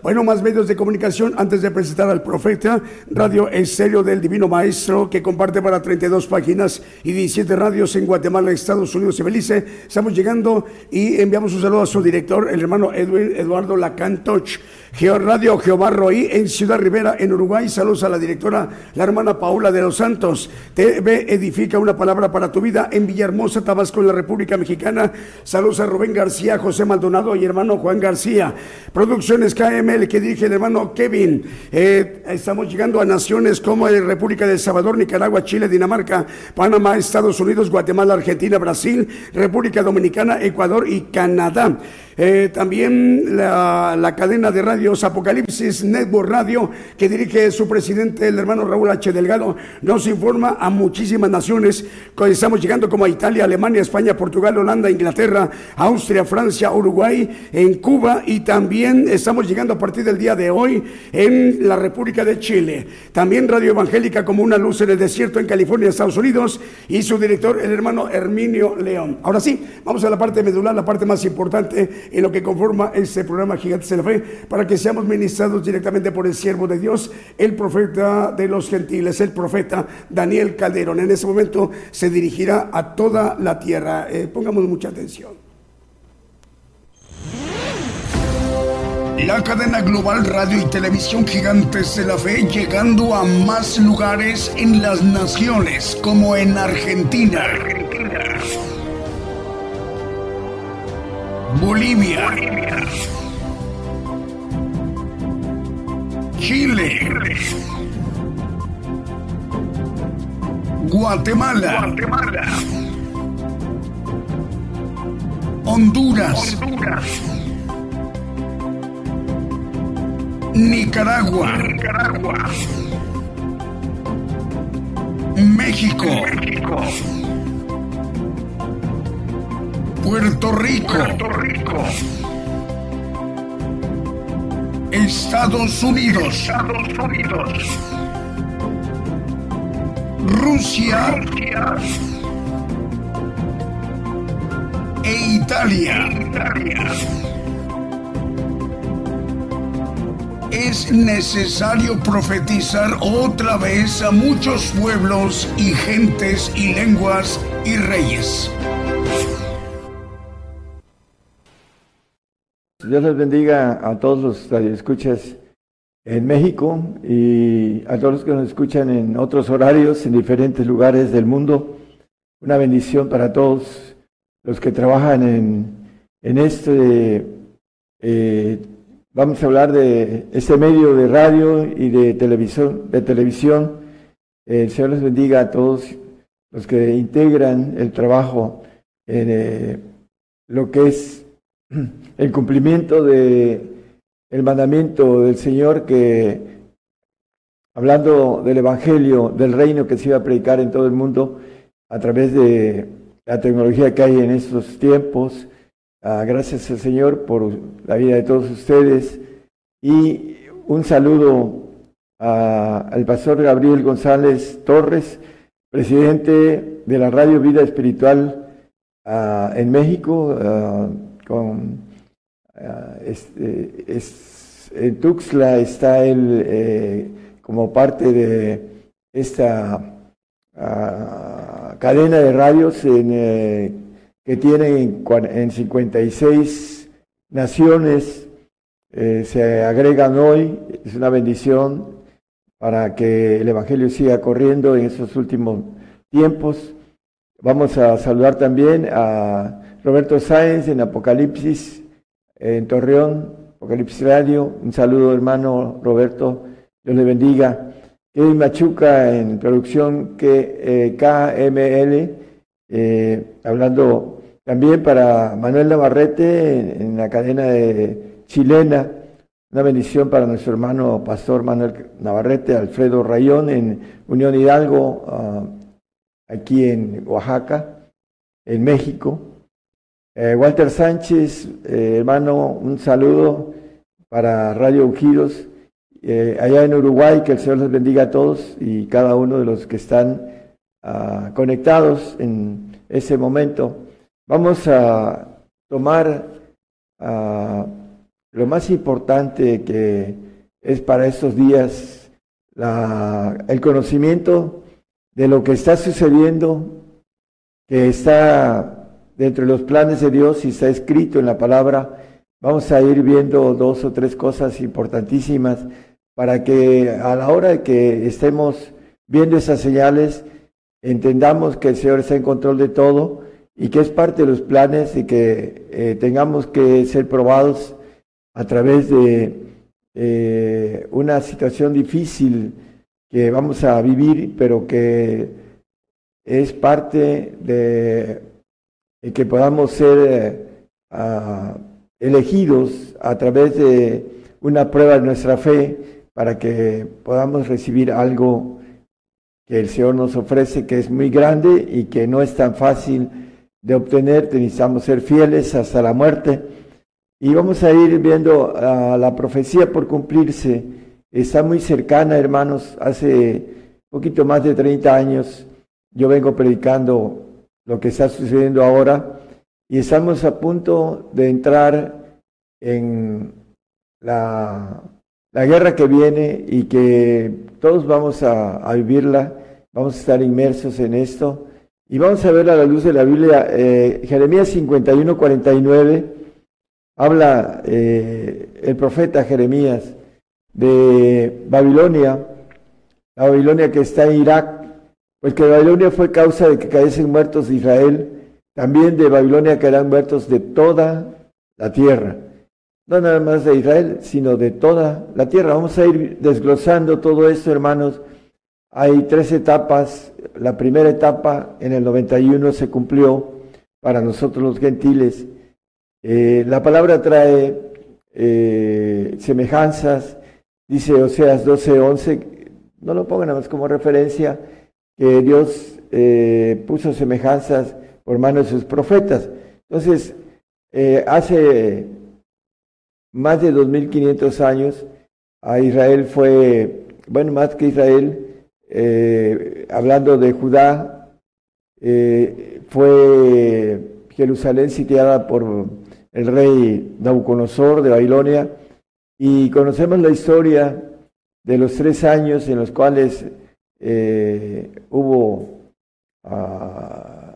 Bueno, más medios de comunicación antes de presentar al profeta, Radio Estéreo del Divino Maestro, que comparte para 32 páginas y 17 radios en Guatemala, Estados Unidos y Belice. Estamos llegando y enviamos un saludo a su director, el hermano Edwin Eduardo Lacantoch. Radio Jehová Roí en Ciudad Rivera, en Uruguay. Saludos a la directora, la hermana Paula de los Santos. TV Edifica una palabra para tu vida en Villahermosa, Tabasco, en la República Mexicana. Saludos a Rubén García, José Maldonado y hermano Juan García. Producciones KML que dirige el hermano Kevin. Eh, estamos llegando a naciones como República de El Salvador, Nicaragua, Chile, Dinamarca, Panamá, Estados Unidos, Guatemala, Argentina, Brasil, República Dominicana, Ecuador y Canadá. Eh, también la, la, cadena de radios Apocalipsis Network Radio, que dirige su presidente, el hermano Raúl H. Delgado, nos informa a muchísimas naciones. Estamos llegando como a Italia, Alemania, España, Portugal, Holanda, Inglaterra, Austria, Francia, Uruguay, en Cuba y también estamos llegando a partir del día de hoy en la República de Chile. También Radio Evangélica como una luz en el desierto en California, Estados Unidos, y su director, el hermano Herminio León. Ahora sí, vamos a la parte medular, la parte más importante en lo que conforma este programa Gigantes de la Fe, para que seamos ministrados directamente por el siervo de Dios, el profeta de los gentiles, el profeta Daniel Calderón. En ese momento se dirigirá a toda la tierra. Eh, pongamos mucha atención. La cadena global radio y televisión gigantes de la fe llegando a más lugares en las naciones como en Argentina. Argentina Bolivia, Chile, Guatemala, Honduras, Nicaragua, México. Puerto Rico. Rico. Estados Unidos. Estados Unidos. Rusia. E Italia. Italia. Es necesario profetizar otra vez a muchos pueblos y gentes y lenguas y reyes. Dios les bendiga a todos los escuchas en México y a todos los que nos escuchan en otros horarios, en diferentes lugares del mundo. Una bendición para todos los que trabajan en, en este, eh, vamos a hablar de este medio de radio y de televisión. De televisión. El Señor les bendiga a todos los que integran el trabajo en eh, lo que es el cumplimiento de el mandamiento del Señor que hablando del evangelio del reino que se iba a predicar en todo el mundo a través de la tecnología que hay en estos tiempos. Ah, gracias al Señor por la vida de todos ustedes y un saludo al pastor Gabriel González Torres, presidente de la Radio Vida Espiritual ah, en México. Ah, con es, en Tuxtla está él eh, como parte de esta ah, cadena de radios en, que tiene en, en 56 naciones. se agregan hoy, es una bendición para que el Evangelio siga corriendo en estos últimos tiempos. Vamos a saludar también a Roberto Sáenz en Apocalipsis, en Torreón, Apocalipsis Radio. Un saludo, hermano Roberto. Dios le bendiga. Kevin Machuca en producción que, KML, eh, hablando también para Manuel Navarrete en, la cadena de chilena. Una bendición para nuestro hermano pastor Manuel Navarrete, Alfredo Rayón en Unión Hidalgo, ah, aquí en Oaxaca, en México. Eh, Walter Sánchez, eh, hermano, un saludo para Radio Ungidos, eh, allá en Uruguay, que el Señor les bendiga a todos y cada uno de los que están ah, conectados en ese momento. Vamos a tomar ah, lo más importante que es para estos días el conocimiento de lo que está sucediendo, que está dentro de los planes de Dios y está escrito en la palabra. Vamos a ir viendo dos o tres cosas importantísimas para que a la hora de que estemos viendo esas señales, entendamos que el Señor está en control de todo y que es parte de los planes y que eh, tengamos que ser probados a través de eh, una situación difícil que vamos a vivir, pero que es parte de que podamos ser eh, elegidos a través de una prueba de nuestra fe para que podamos recibir algo que el Señor nos ofrece, que es muy grande y que no es tan fácil de obtener, necesitamos ser fieles hasta la muerte. Y vamos a ir viendo la profecía por cumplirse. Está muy cercana, hermanos. Hace poquito más de 30 años yo vengo predicando lo que está sucediendo ahora y estamos a punto de entrar en la, la guerra que viene y que todos vamos a, vivirla, vamos a estar inmersos en esto. Y vamos a ver a la luz de la Biblia, eh, Jeremías 51, 49, habla eh, el profeta Jeremías de Babilonia, la Babilonia que está en Irak, pues que Babilonia fue causa de que cayesen muertos de Israel, también de Babilonia caerán muertos de toda la tierra. No nada más de Israel, sino de toda la tierra. Vamos a ir desglosando todo esto, hermanos, hay tres etapas. La primera etapa en el 91 se cumplió para nosotros los gentiles. Eh, la palabra trae eh, semejanzas, dice Oseas 12:11, no lo pongan nada más como referencia, que Dios eh, puso semejanzas por manos de sus profetas. Entonces, hace más de 2500 años, a Israel fue, bueno, más que Israel, eh, hablando de Judá, eh, fue Jerusalén sitiada por el rey Nabucodonosor de Babilonia y conocemos la historia de los tres años en los cuales eh, hubo ah,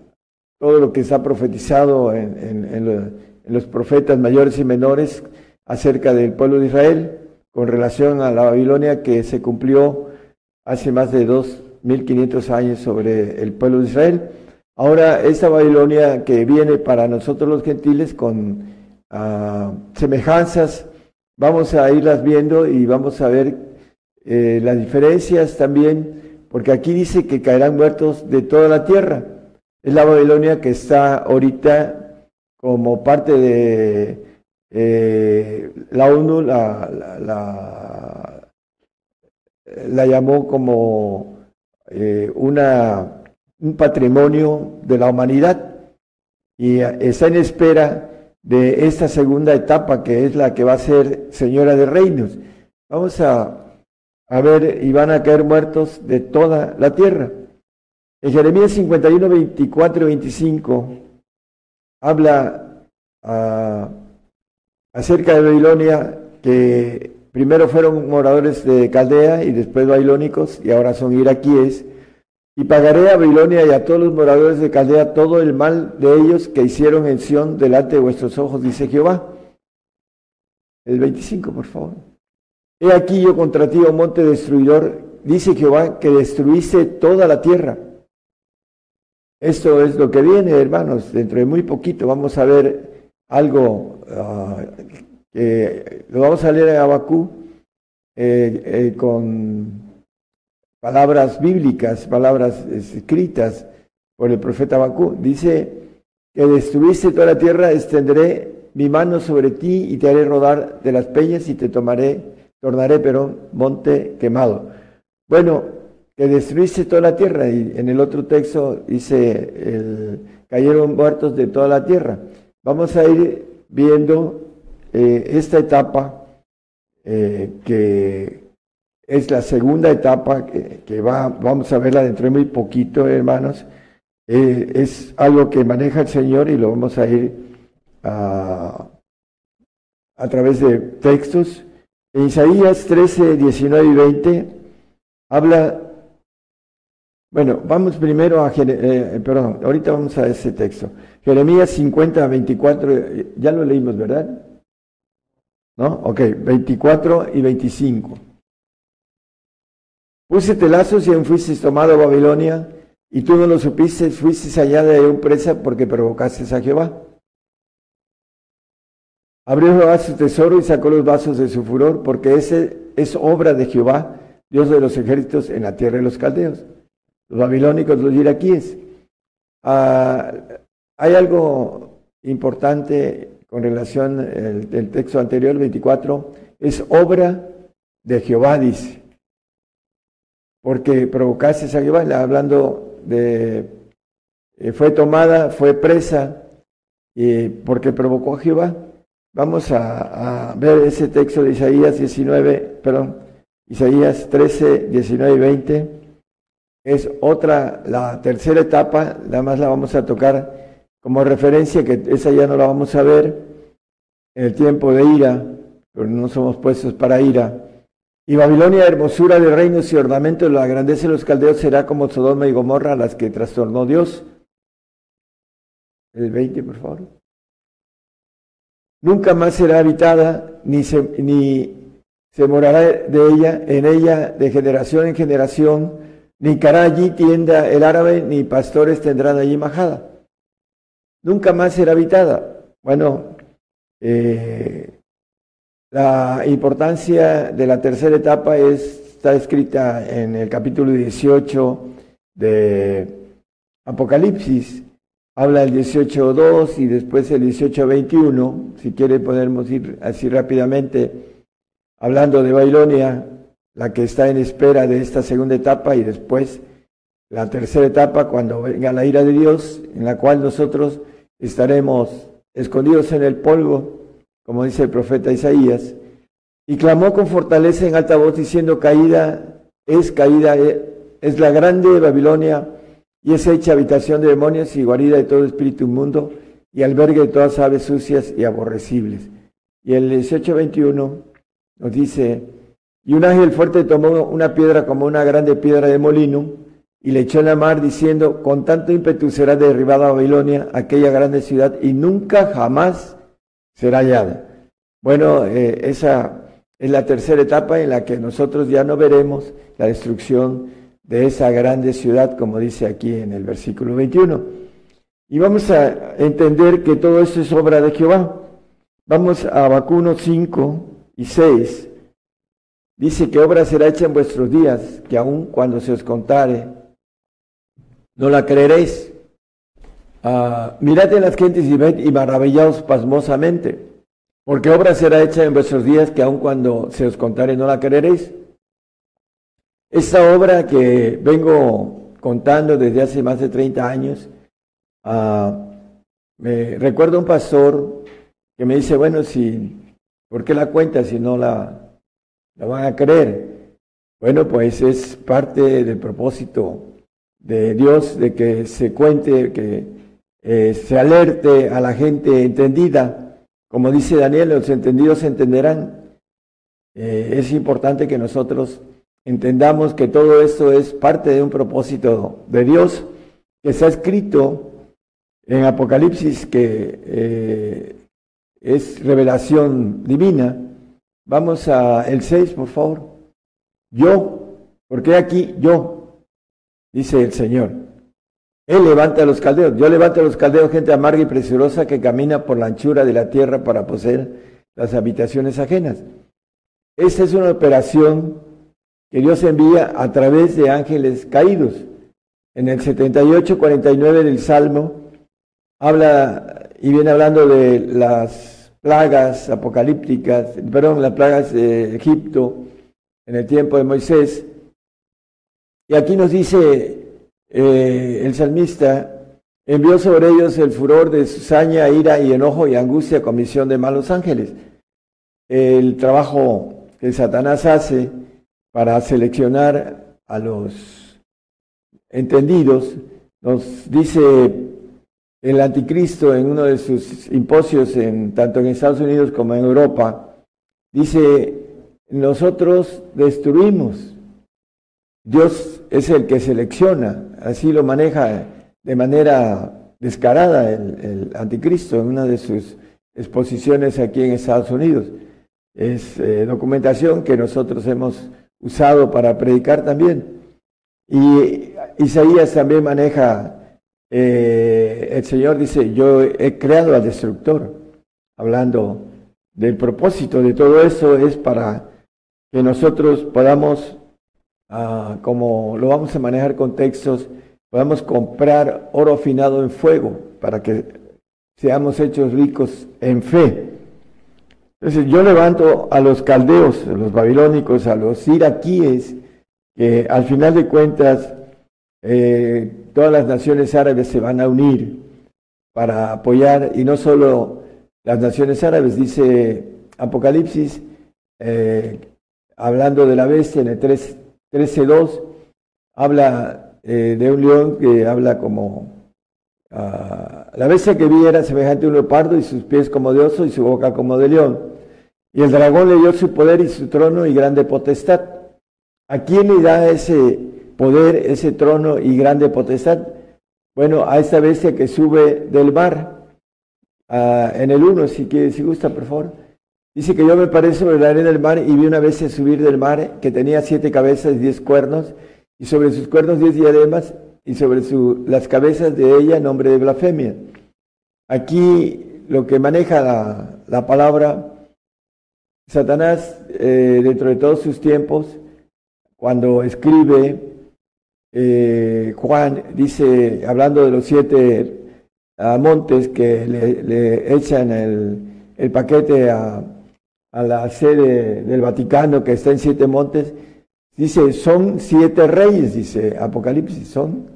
todo lo que se ha profetizado en los profetas mayores y menores acerca del pueblo de Israel con relación a la Babilonia que se cumplió hace más de 2.500 años sobre el pueblo de Israel. Ahora, esta Babilonia que viene para nosotros los gentiles con ah, semejanzas, vamos a irlas viendo y vamos a ver eh, las diferencias también, porque aquí dice que caerán muertos de toda la tierra. Es la Babilonia que está ahorita como parte de eh, la ONU, la, la la llamó como eh, una, un patrimonio de la humanidad y está en espera de esta segunda etapa que es la que va a ser Señora de Reinos. Vamos a, a ver, y van a caer muertos de toda la tierra. En Jeremías 51, 24 y 25 habla ah, acerca de Babilonia que Primero fueron moradores de Caldea y después babilónicos y ahora son iraquíes. Y pagaré a Babilonia y a todos los moradores de Caldea todo el mal de ellos que hicieron en Sión delante de vuestros ojos, dice Jehová. El 25, por favor. He aquí yo contra ti, oh monte destruidor, dice Jehová, que destruiste toda la tierra. Esto es lo que viene, hermanos. Dentro de muy poquito vamos a ver algo ah, lo vamos a leer en Abacú eh, eh, con palabras bíblicas, palabras escritas por el profeta Abacú. Dice que destruiste toda la tierra, extenderé mi mano sobre ti y te haré rodar de las peñas y te tomaré, tornaré, pero monte quemado. Bueno, que destruiste toda la tierra y en el otro texto dice, el, cayeron muertos de toda la tierra. Vamos a ir viendo eh, esta etapa, eh, que es la segunda etapa, que, va, vamos a verla dentro de muy poquito, hermanos, eh, es algo que maneja el Señor y lo vamos a ir a través de textos. En Isaías 13, 19 y 20 habla, bueno, vamos primero a, eh, perdón, ahorita vamos a ese texto. Jeremías 50, 24, ya lo leímos, ¿verdad? ¿No? Ok, 24 y 25. Puse lazos y fuiste tomado a Babilonia, y tú no lo supiste, fuiste allá de un presa porque provocaste a Jehová. Abrió Jehová su tesoro y sacó los vasos de su furor, porque ese es obra de Jehová, Dios de los ejércitos en la tierra de los caldeos. Los babilónicos, los iraquíes. Ah, hay algo importante con relación al texto anterior, 24, es obra de Jehová, dice. Porque provocaste a Jehová, hablando de, eh, fue tomada, fue presa, y porque provocó a Jehová. Vamos a, ver ese texto de Isaías 19, perdón, Isaías 13, 19 y 20. Es otra, la tercera etapa, nada más la vamos a tocar como referencia, que esa ya no la vamos a ver en el tiempo de ira, pero no somos puestos para ira. Y Babilonia, hermosura de reinos y ornamentos, la grandeza de los caldeos será como Sodoma y Gomorra, las que trastornó Dios. El 20, por favor nunca más será habitada, ni se, ni se morará de ella, en ella de generación en generación, ni cará allí tienda el árabe, ni pastores tendrán allí majada. Nunca más será habitada. Bueno, eh, la importancia de la tercera etapa está escrita en el capítulo 18 de Apocalipsis, habla el 18.2 y después el 18.21, si quiere podemos ir así rápidamente, hablando de Babilonia, la que está en espera de esta segunda etapa y después la tercera etapa cuando venga la ira de Dios, en la cual nosotros estaremos escondidos en el polvo, como dice el profeta Isaías, y clamó con fortaleza en alta voz diciendo, caída es caída, es la grande Babilonia, y es hecha habitación de demonios y guarida de todo espíritu inmundo y albergue de todas aves sucias y aborrecibles. Y el 18:21 nos dice, y un ángel fuerte tomó una piedra como una grande piedra de molino y le echó en la mar diciendo, con tanto ímpetu será derribada Babilonia, aquella grande ciudad, y nunca jamás será hallada. Bueno, eh, esa es la tercera etapa en la que nosotros ya no veremos la destrucción de esa grande ciudad, como dice aquí en el versículo 21. Y vamos a entender que todo esto es obra de Jehová. Vamos a Vacuno 5 y 6. Dice que obra será hecha en vuestros días, que aun cuando se os contare, no la creeréis. Ah, mirad en las gentes y ved y maravillaos pasmosamente, porque obra será hecha en vuestros días, que aun cuando se os contare, no la creeréis. Esta obra que vengo contando desde hace más de 30 años, uh, me recuerdo un pastor que me dice, bueno, si, ¿por qué la cuenta si no la, la van a creer? Bueno, pues es parte del propósito de Dios de que se cuente, que eh, se alerte a la gente entendida. Como dice Daniel, los entendidos entenderán. Eh, es importante que nosotros entendamos que todo esto es parte de un propósito de Dios que se ha escrito en Apocalipsis, que eh, es revelación divina. Vamos a el 6, por favor. Yo, porque aquí yo, dice el Señor. Él levanta a los caldeos. Yo levanto a los caldeos, gente amarga y preciosa que camina por la anchura de la tierra para poseer las habitaciones ajenas. Esta es una operación que Dios envía a través de ángeles caídos. En el 78, 49 del Salmo, habla y viene hablando de las plagas apocalípticas, perdón, las plagas de Egipto en el tiempo de Moisés. Y aquí nos dice eh, el salmista, envió sobre ellos el furor de saña, ira y enojo y angustia, comisión de malos ángeles. El trabajo que Satanás hace para seleccionar a los entendidos, nos dice el anticristo en uno de sus simposios, en, tanto en Estados Unidos como en Europa, dice, nosotros destruimos. Dios es el que selecciona, así lo maneja de manera descarada el, anticristo en una de sus exposiciones aquí en Estados Unidos. Es eh, documentación que nosotros hemos usado para predicar también. Y Isaías también maneja, eh, el Señor dice, yo he creado al destructor, hablando del propósito de todo eso es para que nosotros podamos, ah, como lo vamos a manejar con textos, podamos comprar oro afinado en fuego para que seamos hechos ricos en fe. Entonces yo levanto a los caldeos, a los babilónicos, a los iraquíes, que al final de cuentas eh, todas las naciones árabes se van a unir para apoyar, y no solo las naciones árabes, dice Apocalipsis, eh, hablando de la bestia en el 13.2, habla eh, de un león que habla como... Ah, la bestia que vi era semejante a un leopardo y sus pies como de oso y su boca como de león. Y el dragón le dio su poder y su trono y grande potestad. ¿A quién le da ese poder, ese trono y grande potestad? Bueno, a esta bestia que sube del mar. En el 1, si, quiere, si gusta, por favor. Dice que yo me paré sobre la arena del mar y vi una bestia subir del mar que tenía siete cabezas y diez cuernos, y sobre sus cuernos diez diademas, y sobre su, las cabezas de ella nombre de blasfemia. Aquí lo que maneja la palabra Satanás, eh, dentro de todos sus tiempos, cuando escribe eh, Juan, dice, hablando de los siete montes que le, echan el, paquete a, a, la sede del Vaticano, que está en siete montes, dice, son siete reyes, dice Apocalipsis, son,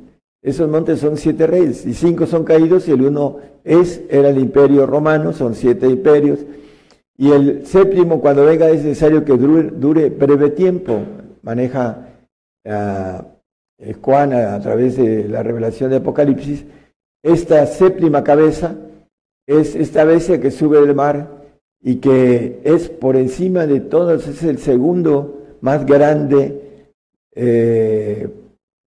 esos montes son siete reyes, y cinco son caídos y el uno es, era el imperio romano, son siete imperios, y el séptimo, cuando venga, es necesario que dure, breve tiempo. Maneja uh, Juan a, través de la revelación de Apocalipsis. Esta séptima cabeza es esta bestia que sube del mar y que es por encima de todos, es el segundo más grande eh,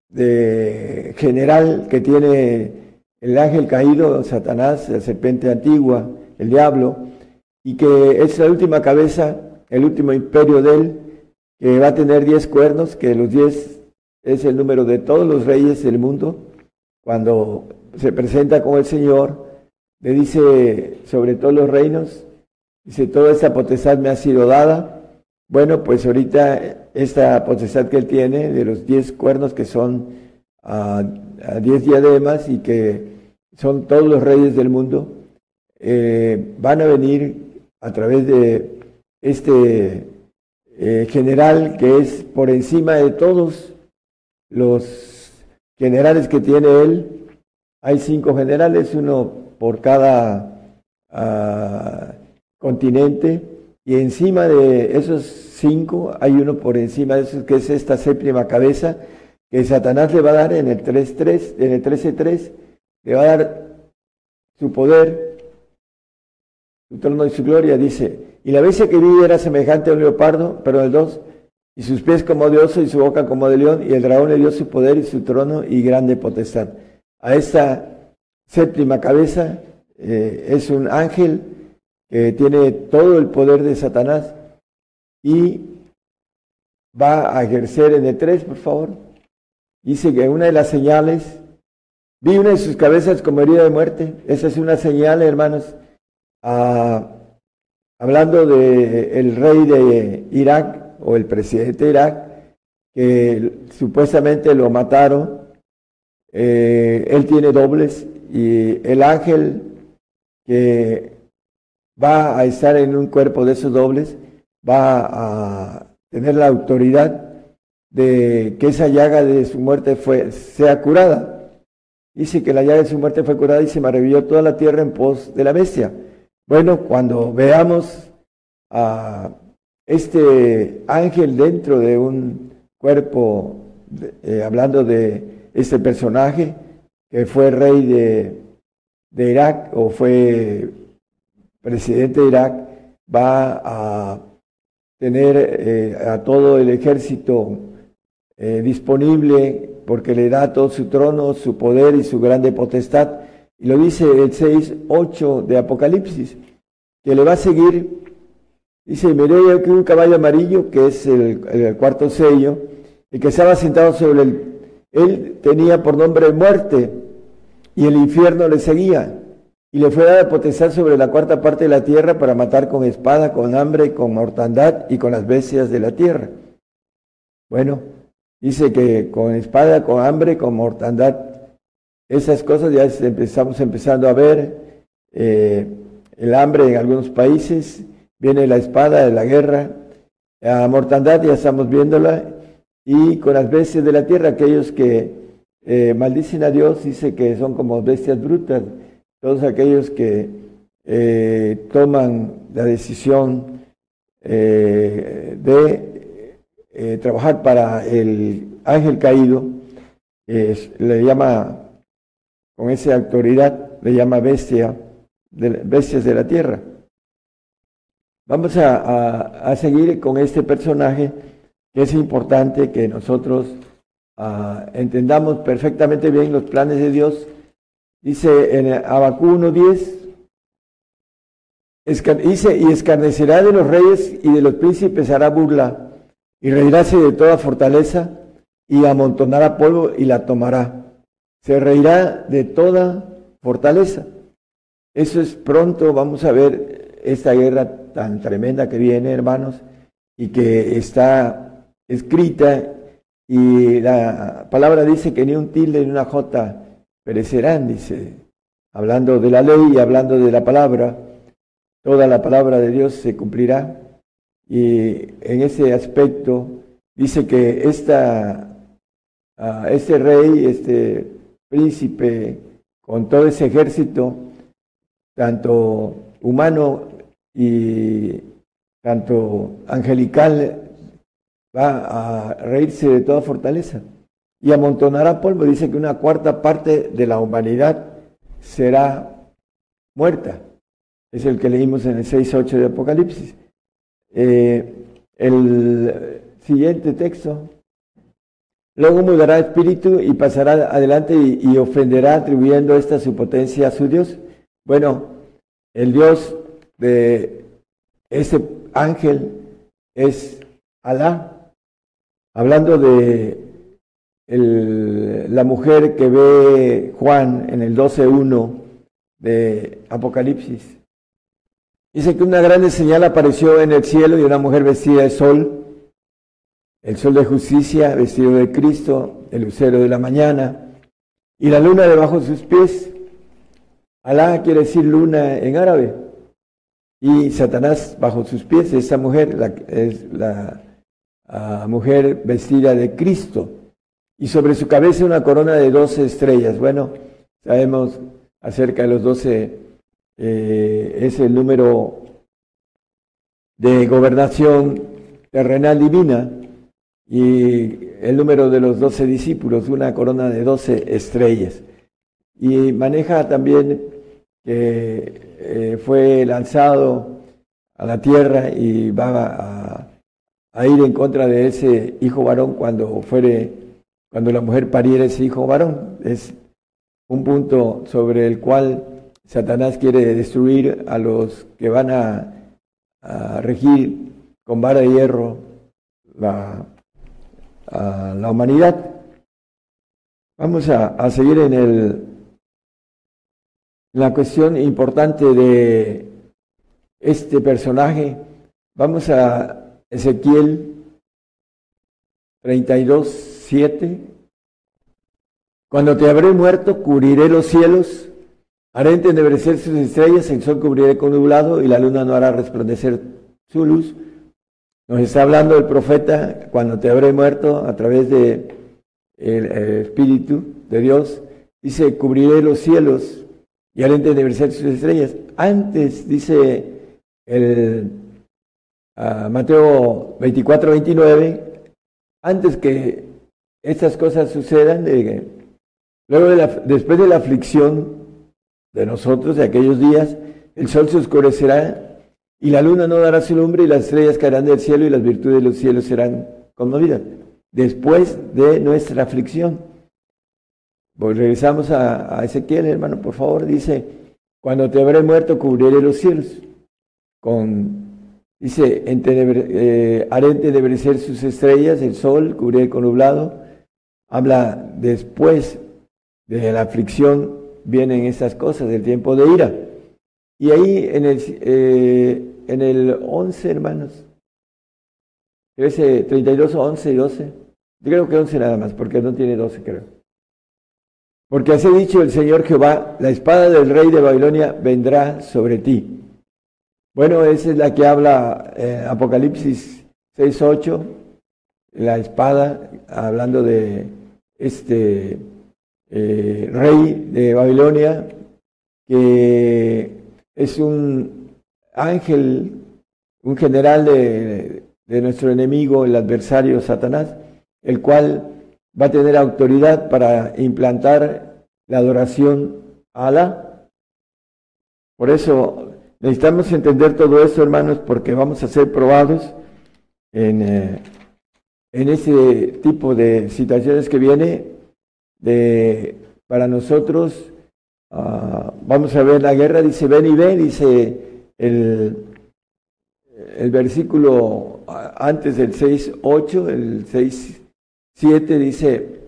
de general que tiene el ángel caído, Satanás, la serpiente antigua, el diablo y que es la última cabeza, el último imperio de él, que va a tener diez cuernos, que los diez es el número de todos los reyes del mundo. Cuando se presenta con el Señor, le dice sobre todos los reinos, dice, toda esta potestad me ha sido dada. Bueno, pues ahorita esta potestad que él tiene de los diez cuernos que son a, diez diademas y que son todos los reyes del mundo, eh, van a venir a través de este eh, general que es por encima de todos los generales que tiene él. Hay cinco generales, uno por cada ah, continente, y encima de esos cinco hay uno por encima de esos que es esta séptima cabeza que Satanás le va a dar en el 3.3, en el 13.3, le va a dar su poder su trono y su gloria, dice, y la bestia que vi era semejante a un leopardo, pero el dos, y sus pies como de oso y su boca como de león, y el dragón le dio su poder y su trono y grande potestad. A esta séptima cabeza eh, es un ángel que tiene todo el poder de Satanás y va a ejercer en el 3, por favor. Dice que una de las señales, vi una de sus cabezas como herida de muerte. Esa es una señal, hermanos, hablando del el rey de Irak o el presidente de Irak, que supuestamente lo mataron, eh, él tiene dobles y el ángel que va a estar en un cuerpo de esos dobles va a tener la autoridad de que esa llaga de su muerte fue, sea curada. Dice que la llaga de su muerte fue curada y se maravilló toda la tierra en pos de la bestia. Bueno, cuando veamos a este ángel dentro de un cuerpo, eh, hablando de este personaje que fue rey de Irak o fue presidente de Irak, va a tener eh, a todo el ejército eh, disponible porque le da todo su trono, su poder y su grande potestad. Y lo dice el 6, 8 de Apocalipsis, que le va a seguir. Dice, miré aquí un caballo amarillo, que es el, el cuarto sello, y que estaba sentado sobre él. Él tenía por nombre muerte, y el infierno le seguía. Y le fue dada potestad sobre la cuarta parte de la tierra para matar con espada, con hambre, con mortandad y con las bestias de la tierra. Bueno, dice que con espada, con hambre, con mortandad, esas cosas ya empezamos empezando a ver. Eh, el hambre en algunos países, viene la espada de la guerra, la mortandad ya estamos viéndola, y con las bestias de la tierra, aquellos que eh, maldicen a Dios, dice que son como bestias brutas todos aquellos que eh, toman la decisión de trabajar para el ángel caído, le llama, con esa autoridad, le llama bestia, de, bestias de la tierra. Vamos a, seguir con este personaje que es importante que nosotros ah, entendamos perfectamente bien los planes de Dios Dice en Abacú 1.10, dice, y escarnecerá de los reyes y de los príncipes hará burla, y reirá de toda fortaleza, y amontonará polvo y la tomará. Se reirá de toda fortaleza. Eso es pronto, vamos a ver esta guerra tan tremenda que viene, hermanos, y que está escrita, y la palabra dice que ni un tilde ni una jota perecerán, dice, hablando de la ley y hablando de la palabra, toda la palabra de Dios se cumplirá. Y en ese aspecto dice que esta, uh, este rey, este príncipe, con todo ese ejército, tanto humano y tanto angelical, va a reírse de toda fortaleza y amontonará polvo. Dice que una cuarta parte de la humanidad será muerta. Es el que leímos en el 6.8 de Apocalipsis. Eh, el siguiente texto. Luego mudará espíritu y pasará adelante y, ofenderá atribuyendo esta su potencia a su Dios. Bueno, el Dios de ese ángel es Alá. Hablando de la mujer que ve Juan en el 12.1 de Apocalipsis. Dice que una grande señal apareció en el cielo y una mujer vestida de sol, el sol de justicia, vestido de Cristo, el lucero de la mañana, y la luna debajo de sus pies. Alá quiere decir luna en árabe. Y Satanás bajo sus pies, esa mujer la, es la ah, mujer vestida de Cristo y sobre su cabeza una corona de doce estrellas. Bueno, sabemos acerca de los doce, eh, es el número de gobernación terrenal divina y el número de los doce discípulos, una corona de doce estrellas. Y maneja también que eh, fue lanzado a la tierra y va a, ir en contra de ese hijo varón cuando fuere cuando la mujer pariera ese hijo varón. Es un punto sobre el cual Satanás quiere destruir a los que van a, regir con vara de hierro la, la humanidad. Vamos a, seguir en el, la cuestión importante de este personaje. Vamos a Ezequiel 32, cuando te habré muerto, cubriré los cielos, haré entenebrecer sus estrellas, el sol cubriré con nublado y la luna no hará resplandecer su luz. Nos está hablando el profeta, cuando te habré muerto, a través de el, Espíritu de Dios, dice, cubriré los cielos y haré entenebrecer sus estrellas. Antes, dice el uh, Mateo 24, 29, antes que estas cosas sucedan, luego de la, después de la aflicción de nosotros de aquellos días, el sol se oscurecerá y la luna no dará su lumbre y las estrellas caerán del cielo y las virtudes de los cielos serán conmovidas. Después de nuestra aflicción. Pues regresamos a, Ezequiel, hermano, por favor, dice, cuando te habré muerto cubriré los cielos. Con, dice, eh, haré sus estrellas, el sol, cubriré con nublado. Habla después de la aflicción, vienen estas cosas, del tiempo de ira. Y ahí en el, eh, en el 11, hermanos, 13, 32, 11 y 12. Yo creo que 11 nada más, porque no tiene 12, creo. Porque así dicho el Señor Jehová, la espada del rey de Babilonia vendrá sobre ti. Bueno, esa es la que habla eh, Apocalipsis 6, 8, la espada, hablando de este eh, rey de Babilonia, que es un ángel, un general de, de nuestro enemigo, el adversario Satanás, el cual va a tener autoridad para implantar la adoración a Alá. Por eso necesitamos entender todo eso, hermanos, porque vamos a ser probados en, eh, en ese tipo de situaciones que viene de, para nosotros. Ah, vamos a ver la guerra, dice, ven y ven, dice el, versículo antes del 6.8, el 6.7 dice,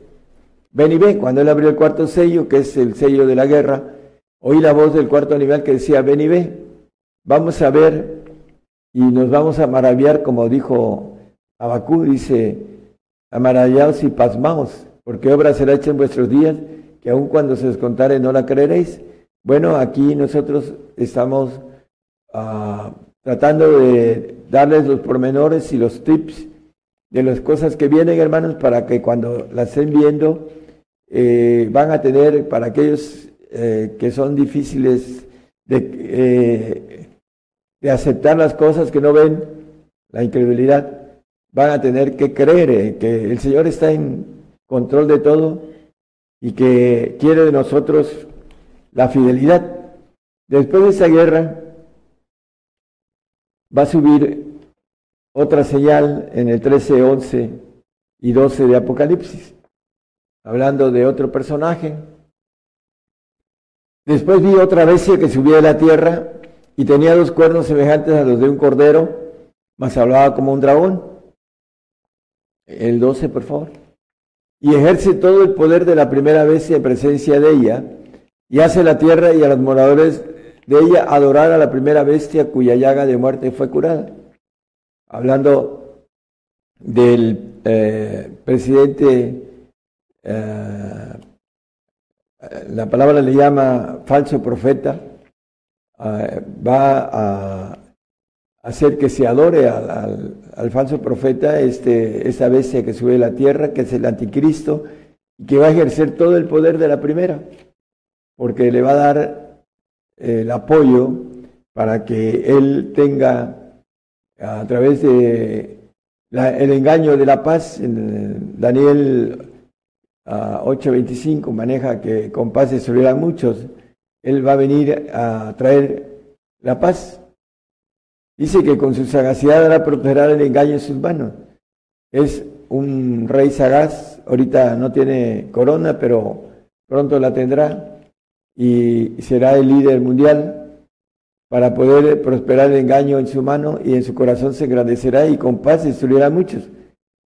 ven y ven, cuando él abrió el cuarto sello, que es el sello de la guerra, oí la voz del cuarto animal que decía, ven y ve, vamos a ver y nos vamos a maravillar, como dijo Abacú, dice, maravillados y pasmaos, porque obra será hecha en vuestros días, que aun cuando se os contare no la creeréis. Bueno, aquí nosotros estamos uh, tratando de darles los pormenores y los tips de las cosas que vienen, hermanos, para que cuando las estén viendo, eh, van a tener, para aquellos eh, que son difíciles de, eh, de aceptar las cosas que no ven, la incredulidad, van a tener que creer que el Señor está en control de todo y que quiere de nosotros la fidelidad. Después de esa guerra, va a subir otra señal en el 13, 11 y 12 de Apocalipsis, hablando de otro personaje. Después vi otra bestia que subía de la tierra y tenía dos cuernos semejantes a los de un cordero, mas hablaba como un dragón. El 12, por favor. Y ejerce todo el poder de la primera bestia en presencia de ella, y hace la tierra y a los moradores de ella adorar a la primera bestia cuya llaga de muerte fue curada. Hablando del eh, presidente, eh, la palabra le llama falso profeta, eh, va a hacer que se adore al, falso profeta, este, esa bestia que sube a la tierra, que es el anticristo, y que va a ejercer todo el poder de la primera, porque le va a dar el apoyo para que él tenga a través de el engaño de la paz, en Daniel 8:25 maneja que con paz se a muchos, él va a venir a traer la paz. Dice que con su sagacidad hará prosperar el engaño en sus manos. Es un rey sagaz, ahorita no tiene corona, pero pronto la tendrá y será el líder mundial para poder prosperar el engaño en su mano y en su corazón se engrandecerá y con paz destruirá a muchos.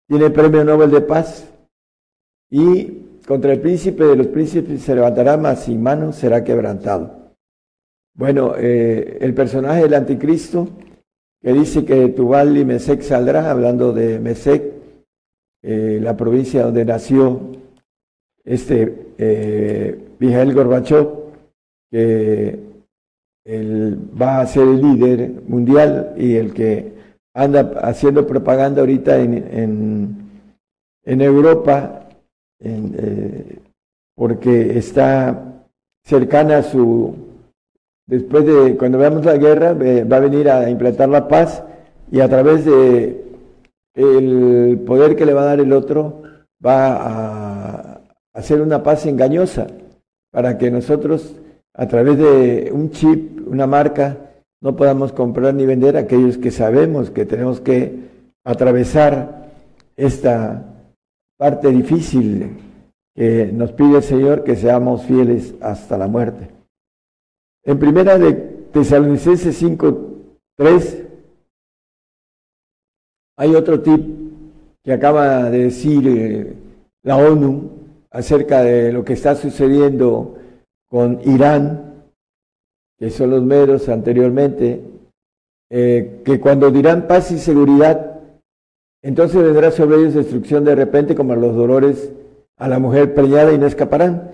Tiene premio Nobel de paz y contra el príncipe de los príncipes se levantará, mas sin mano será quebrantado. Bueno, eh, el personaje del anticristo que dice que Tubal y Mesec saldrá, hablando de Mesec, eh, la provincia donde nació este eh, Mijael Gorbachev, que él va a ser el líder mundial y el que anda haciendo propaganda ahorita en, en, Europa, eh, porque está cercana a su, después de, cuando veamos la guerra, va a venir a implantar la paz y a través de el poder que le va a dar el otro, va a hacer una paz engañosa para que nosotros a través de un chip, una marca, no podamos comprar ni vender aquellos que sabemos que tenemos que atravesar esta parte difícil que nos pide el Señor que seamos fieles hasta la muerte. En primera de Tesalonicenses 5, 3, hay otro tip que acaba de decir eh, la ONU acerca de lo que está sucediendo con Irán, que son los meros anteriormente, eh, que cuando dirán paz y seguridad, entonces vendrá sobre ellos destrucción de repente como los dolores a la mujer preñada y no escaparán.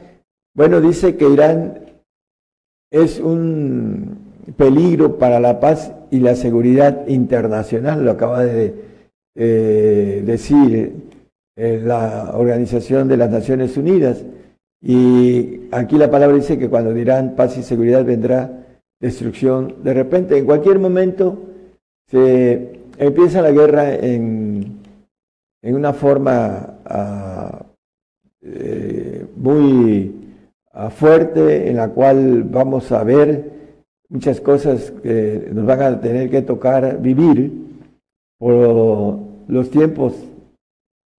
Bueno, dice que Irán es un peligro para la paz y la seguridad internacional, lo acaba de eh, decir eh, la Organización de las Naciones Unidas. Y aquí la palabra dice que cuando dirán paz y seguridad vendrá destrucción de repente. En cualquier momento se empieza la guerra en, en una forma ah, eh, muy fuerte en la cual vamos a ver muchas cosas que nos van a tener que tocar vivir por los tiempos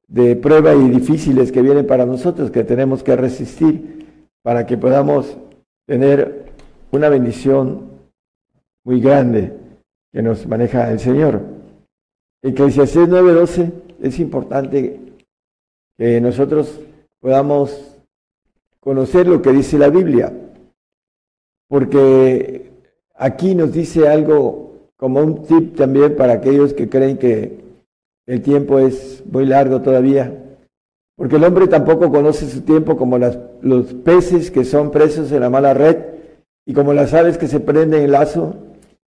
de prueba y difíciles que vienen para nosotros, que tenemos que resistir para que podamos tener una bendición muy grande que nos maneja el Señor. Eclesiastés 9:12 es importante que nosotros podamos conocer lo que dice la Biblia, porque aquí nos dice algo como un tip también para aquellos que creen que el tiempo es muy largo todavía, porque el hombre tampoco conoce su tiempo como los peces que son presos en la mala red y como las aves que se prenden en lazo,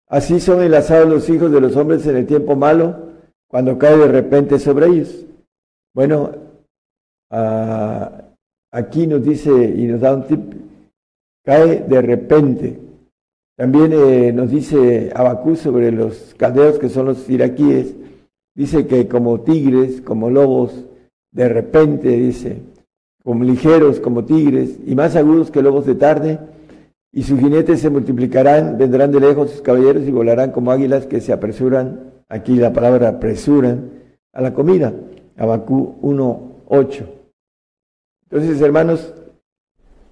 así son enlazados los hijos de los hombres en el tiempo malo, cuando cae de repente sobre ellos. Bueno, aquí nos dice y nos da un tip, cae de repente. También eh, nos dice Abacú sobre los caldeos que son los iraquíes, dice que como tigres, como lobos, de repente, dice, como ligeros como tigres y más agudos que lobos de tarde, y sus jinetes se multiplicarán, vendrán de lejos sus caballeros y volarán como águilas que se apresuran, aquí la palabra apresuran, a la comida. Abacú 1.8. Entonces, hermanos,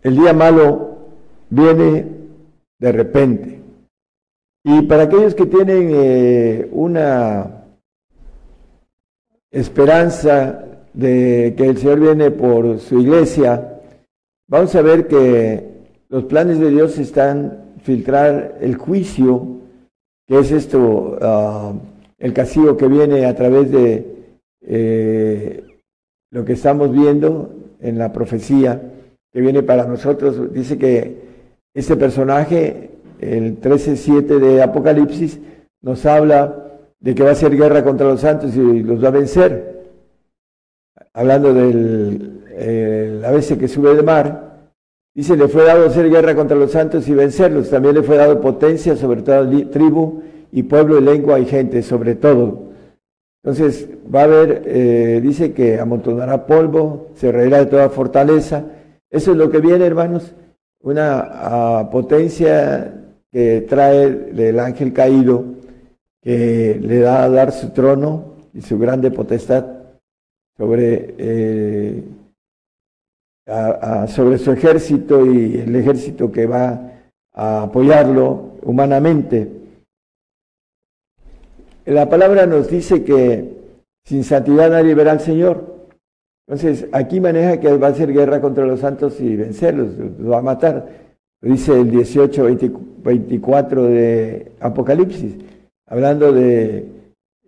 el día malo viene de repente. Y para aquellos que tienen eh, una esperanza de que el Señor viene por su iglesia, vamos a ver que los planes de Dios están filtrar el juicio, que es esto, ah, el castigo que viene a través de eh, lo que estamos viendo en la profecía que viene para nosotros. Dice que este personaje, el 13.7 de Apocalipsis, nos habla de que va a hacer guerra contra los santos y los va a vencer. Hablando del la vez que sube del mar, dice, le fue dado hacer guerra contra los santos y vencerlos. También le fue dado potencia sobre toda tribu y pueblo y lengua y gente, sobre todo. Entonces va a haber, eh, dice que amontonará polvo, se reirá de toda fortaleza. Eso es lo que viene, hermanos, una ah, potencia que trae del ángel caído, que le da a dar su trono y su grande potestad sobre, eh, sobre su ejército y el ejército que va a apoyarlo humanamente. La palabra nos dice que sin santidad nadie verá al Señor. Entonces, aquí maneja que va a hacer guerra contra los santos y vencerlos, los va a matar. Dice el 18, 24 de Apocalipsis, hablando de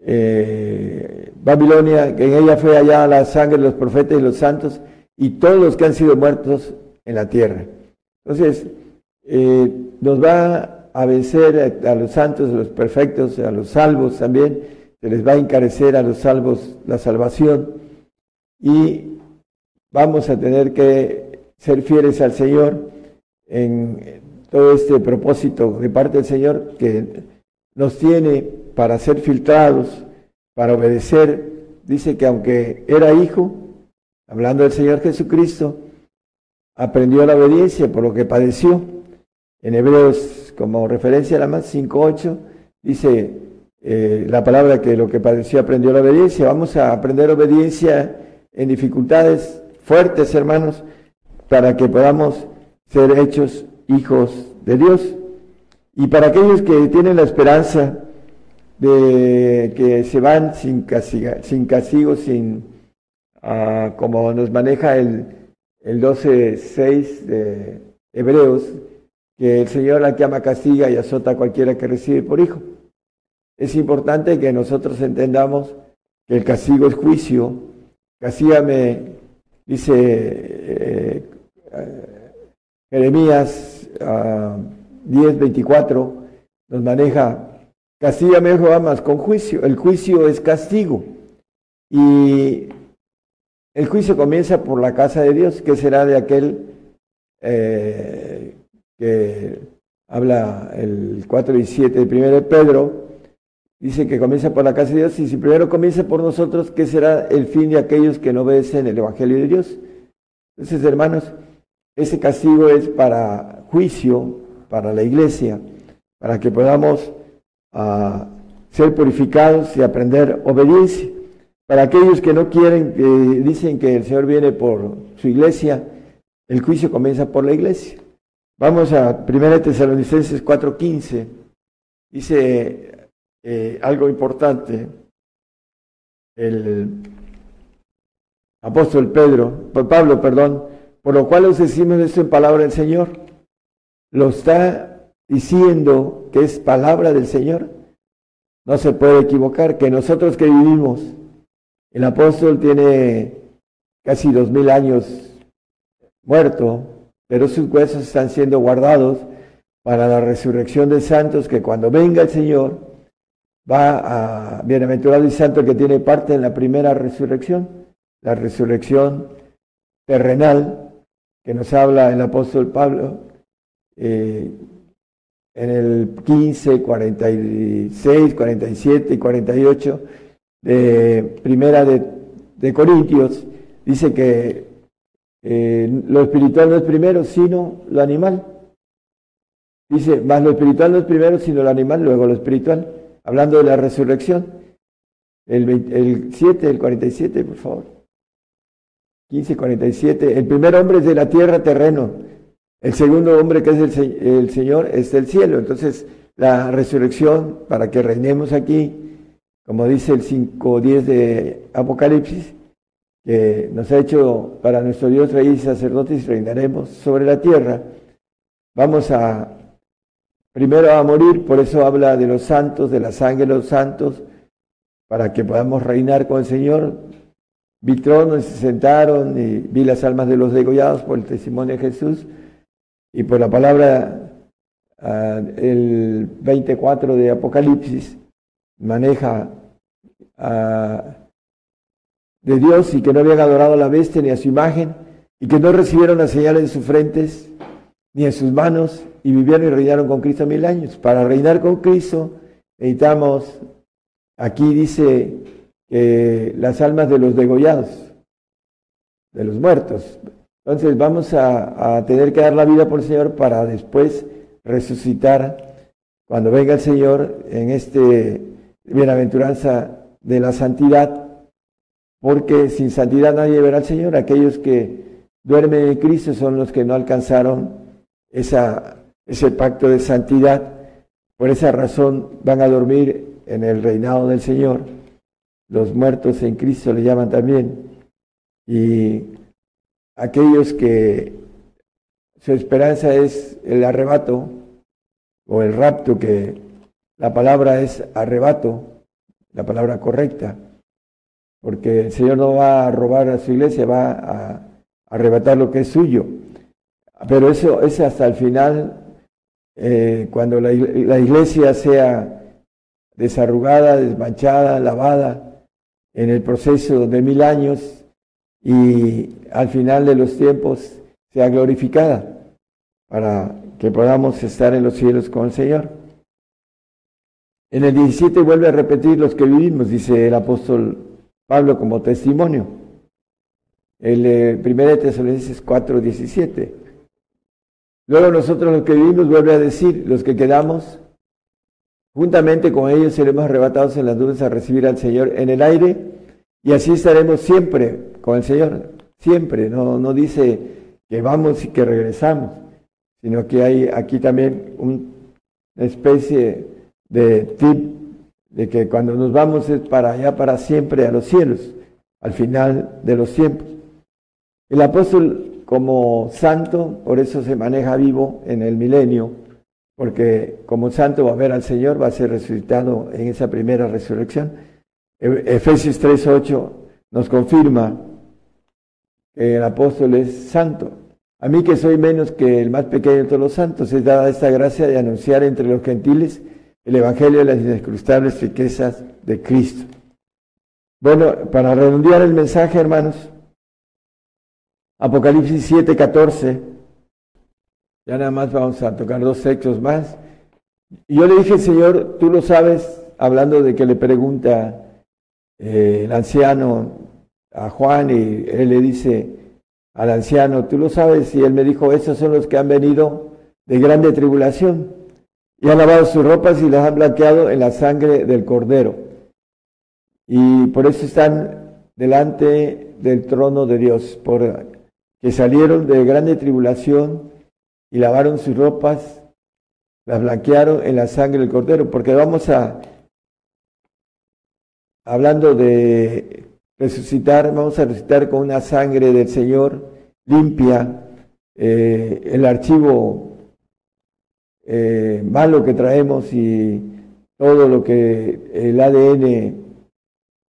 eh, Babilonia, que en ella fue allá la sangre de los profetas y los santos y todos los que han sido muertos en la tierra. Entonces, eh, nos va a vencer a, los santos, a los perfectos, a los salvos también, se les va a encarecer a los salvos la salvación. Y vamos a tener que ser fieles al Señor en todo este propósito de parte del Señor que nos tiene para ser filtrados, para obedecer. Dice que aunque era hijo, hablando del Señor Jesucristo, aprendió la obediencia por lo que padeció. En Hebreos, como referencia la más 5.8, dice eh, la palabra que lo que padeció aprendió la obediencia. Vamos a aprender obediencia en dificultades fuertes, hermanos, para que podamos ser hechos hijos de Dios. Y para aquellos que tienen la esperanza de que se van sin, sin castigo, sin, ah, como nos maneja el, el 12.6 de Hebreos, que el Señor la que ama castiga y azota a cualquiera que recibe por hijo. Es importante que nosotros entendamos que el castigo es juicio. Castígame, dice eh, eh, Jeremías 10.24, ah, nos maneja, castígame Jehová más con juicio. El juicio es castigo. Y el juicio comienza por la casa de Dios, que será de aquel eh, que habla el 4 y 7 de 1 de Pedro, dice que comienza por la casa de Dios, y si primero comienza por nosotros, ¿qué será el fin de aquellos que no obedecen el Evangelio de Dios? Entonces, hermanos, ese castigo es para juicio, para la iglesia, para que podamos ah, ser purificados y aprender obediencia. Para aquellos que no quieren, que dicen que el Señor viene por su iglesia, el juicio comienza por la iglesia. Vamos a 1 Tesalonicenses 4:15. Dice eh, algo importante. El apóstol Pedro, Pablo, perdón, por lo cual os decimos esto en palabra del Señor. Lo está diciendo que es palabra del Señor. No se puede equivocar que nosotros que vivimos, el apóstol tiene casi dos mil años muerto, pero sus huesos están siendo guardados para la resurrección de santos, que cuando venga el Señor va a bienaventurado y santo que tiene parte en la primera resurrección, la resurrección terrenal, que nos habla el apóstol Pablo eh, en el 15, 46, 47 y 48 de primera de, de Corintios, dice que eh, lo espiritual no es primero, sino lo animal. Dice, más lo espiritual no es primero, sino lo animal, luego lo espiritual. Hablando de la resurrección. El, el 7, el 47, por favor. 15, 47. El primer hombre es de la tierra, terreno. El segundo hombre, que es el, el Señor, es del cielo. Entonces, la resurrección, para que reinemos aquí, como dice el 5.10 de Apocalipsis, que nos ha hecho para nuestro Dios rey y sacerdotes y reinaremos sobre la tierra. Vamos a primero a morir, por eso habla de los santos, de la sangre de los santos, para que podamos reinar con el Señor. Vi tronos, se sentaron y vi las almas de los degollados por el testimonio de Jesús y por la palabra, ah, el 24 de Apocalipsis maneja a de Dios y que no habían adorado a la bestia ni a su imagen y que no recibieron las señales en sus frentes ni en sus manos y vivieron y reinaron con Cristo mil años. Para reinar con Cristo necesitamos, aquí dice, las almas de los degollados, de los muertos. Entonces vamos a, a tener que dar la vida por el Señor para después resucitar cuando venga el Señor en este bienaventuranza de la santidad porque sin santidad nadie verá al Señor. Aquellos que duermen en Cristo son los que no alcanzaron ese pacto de santidad. Por esa razón van a dormir en el reinado del Señor. Los muertos en Cristo le llaman también. Y aquellos que su esperanza es el arrebato o el rapto, que la palabra es arrebato, la palabra correcta porque el Señor no va a robar a su iglesia, va a, arrebatar lo que es suyo. Pero eso es hasta el final, eh, cuando la, iglesia sea desarrugada, desmanchada, lavada, en el proceso de mil años y al final de los tiempos sea glorificada para que podamos estar en los cielos con el Señor. En el 17 vuelve a repetir los que vivimos, dice el apóstol Pablo como testimonio. El eh, 1 de Tesalonicenses 4, 17. Luego nosotros los que vivimos, vuelve a decir, los que quedamos, juntamente con ellos seremos arrebatados en las nubes a recibir al Señor en el aire y así estaremos siempre con el Señor, siempre, no, no dice que vamos y que regresamos, sino que hay aquí también una especie de tip de que cuando nos vamos es para allá, para siempre, a los cielos, al final de los tiempos. El apóstol como santo, por eso se maneja vivo en el milenio, porque como santo va a ver al Señor, va a ser resucitado en esa primera resurrección. E-, Efesios 3.8 nos confirma que el apóstol es santo. A mí que soy menos que el más pequeño de todos los santos, es dada esta gracia de anunciar entre los gentiles el Evangelio de las inescrutables riquezas de Cristo. Bueno, para redondear el mensaje, hermanos, Apocalipsis 7, 14, ya nada más vamos a tocar dos textos más. Yo le dije, Señor, tú lo sabes, hablando de que le pregunta eh, el anciano a Juan y él le dice al anciano, tú lo sabes, y él me dijo, esos son los que han venido de grande tribulación y han lavado sus ropas y las han blanqueado en la sangre del cordero. Y por eso están delante del trono de Dios, por que salieron de grande tribulación y lavaron sus ropas, las blanquearon en la sangre del cordero, porque vamos a, hablando de resucitar, vamos a resucitar con una sangre del Señor limpia, eh, el archivo eh, malo que traemos y todo lo que el ADN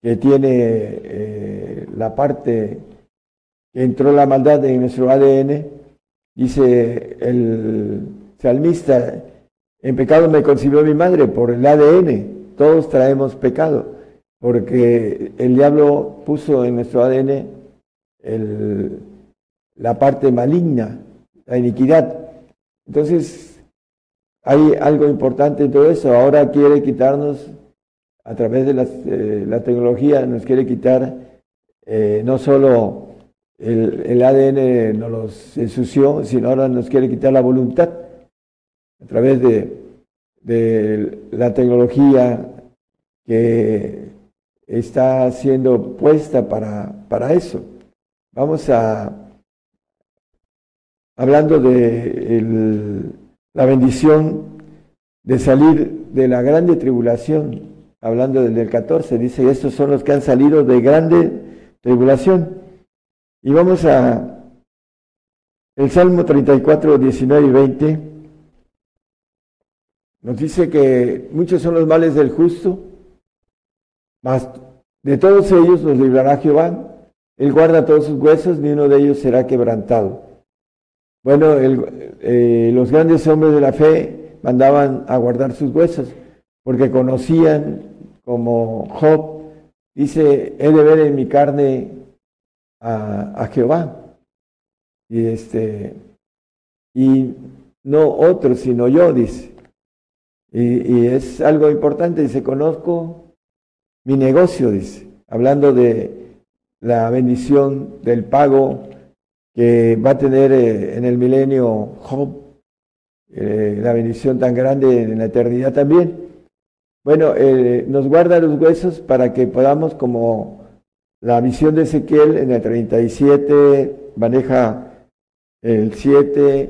que tiene eh, la parte que entró la maldad en nuestro ADN, dice el salmista, en pecado me concibió mi madre por el ADN, todos traemos pecado, porque el diablo puso en nuestro ADN la parte maligna, la iniquidad. Entonces, hay algo importante en todo eso. Ahora quiere quitarnos, a través de eh, la tecnología, nos quiere quitar eh, no solo el, ADN nos los ensució, sino ahora nos quiere quitar la voluntad a través de, de la tecnología que está siendo puesta para, para eso. Vamos a, hablando de el, la bendición de salir de la grande tribulación, hablando del 14, dice, estos son los que han salido de grande tribulación. Y vamos a el Salmo 34, 19 y 20. Nos dice que muchos son los males del justo, mas de todos ellos los librará Jehová. Él guarda todos sus huesos, ni uno de ellos será quebrantado. Bueno, eh, los grandes hombres de la fe mandaban a guardar sus huesos, porque conocían, como Job, dice, he de ver en mi carne a, Jehová. Y este, y no otro, sino yo, dice. Y, y, es algo importante, dice, conozco mi negocio, dice, hablando de la bendición del pago que va a tener eh, en el milenio Job, eh, la bendición tan grande en la eternidad también. Bueno, eh, nos guarda los huesos para que podamos, como la visión de Ezequiel en el 37 maneja el 7,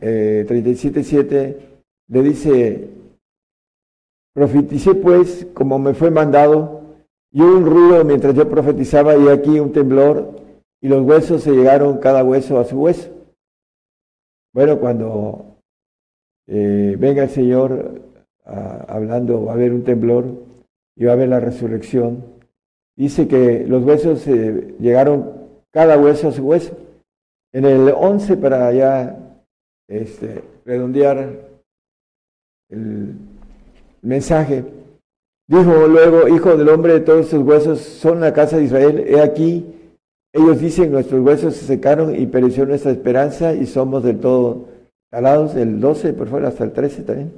37, 7, le dice, profeticé pues como me fue mandado, y hubo un ruido mientras yo profetizaba y aquí un temblor y los huesos se llegaron cada hueso a su hueso. Bueno, cuando eh, venga el Señor hablando, va a haber un temblor y va a haber la resurrección. Dice que los huesos se llegaron cada hueso a su hueso. En el 11, para ya este, redondear el mensaje, dijo luego, Hijo del hombre, todos sus huesos son la casa de Israel. He aquí, ellos dicen, nuestros huesos se secaron y pereció nuestra esperanza y somos del todo calados, el 12 por fuera hasta el 13 también.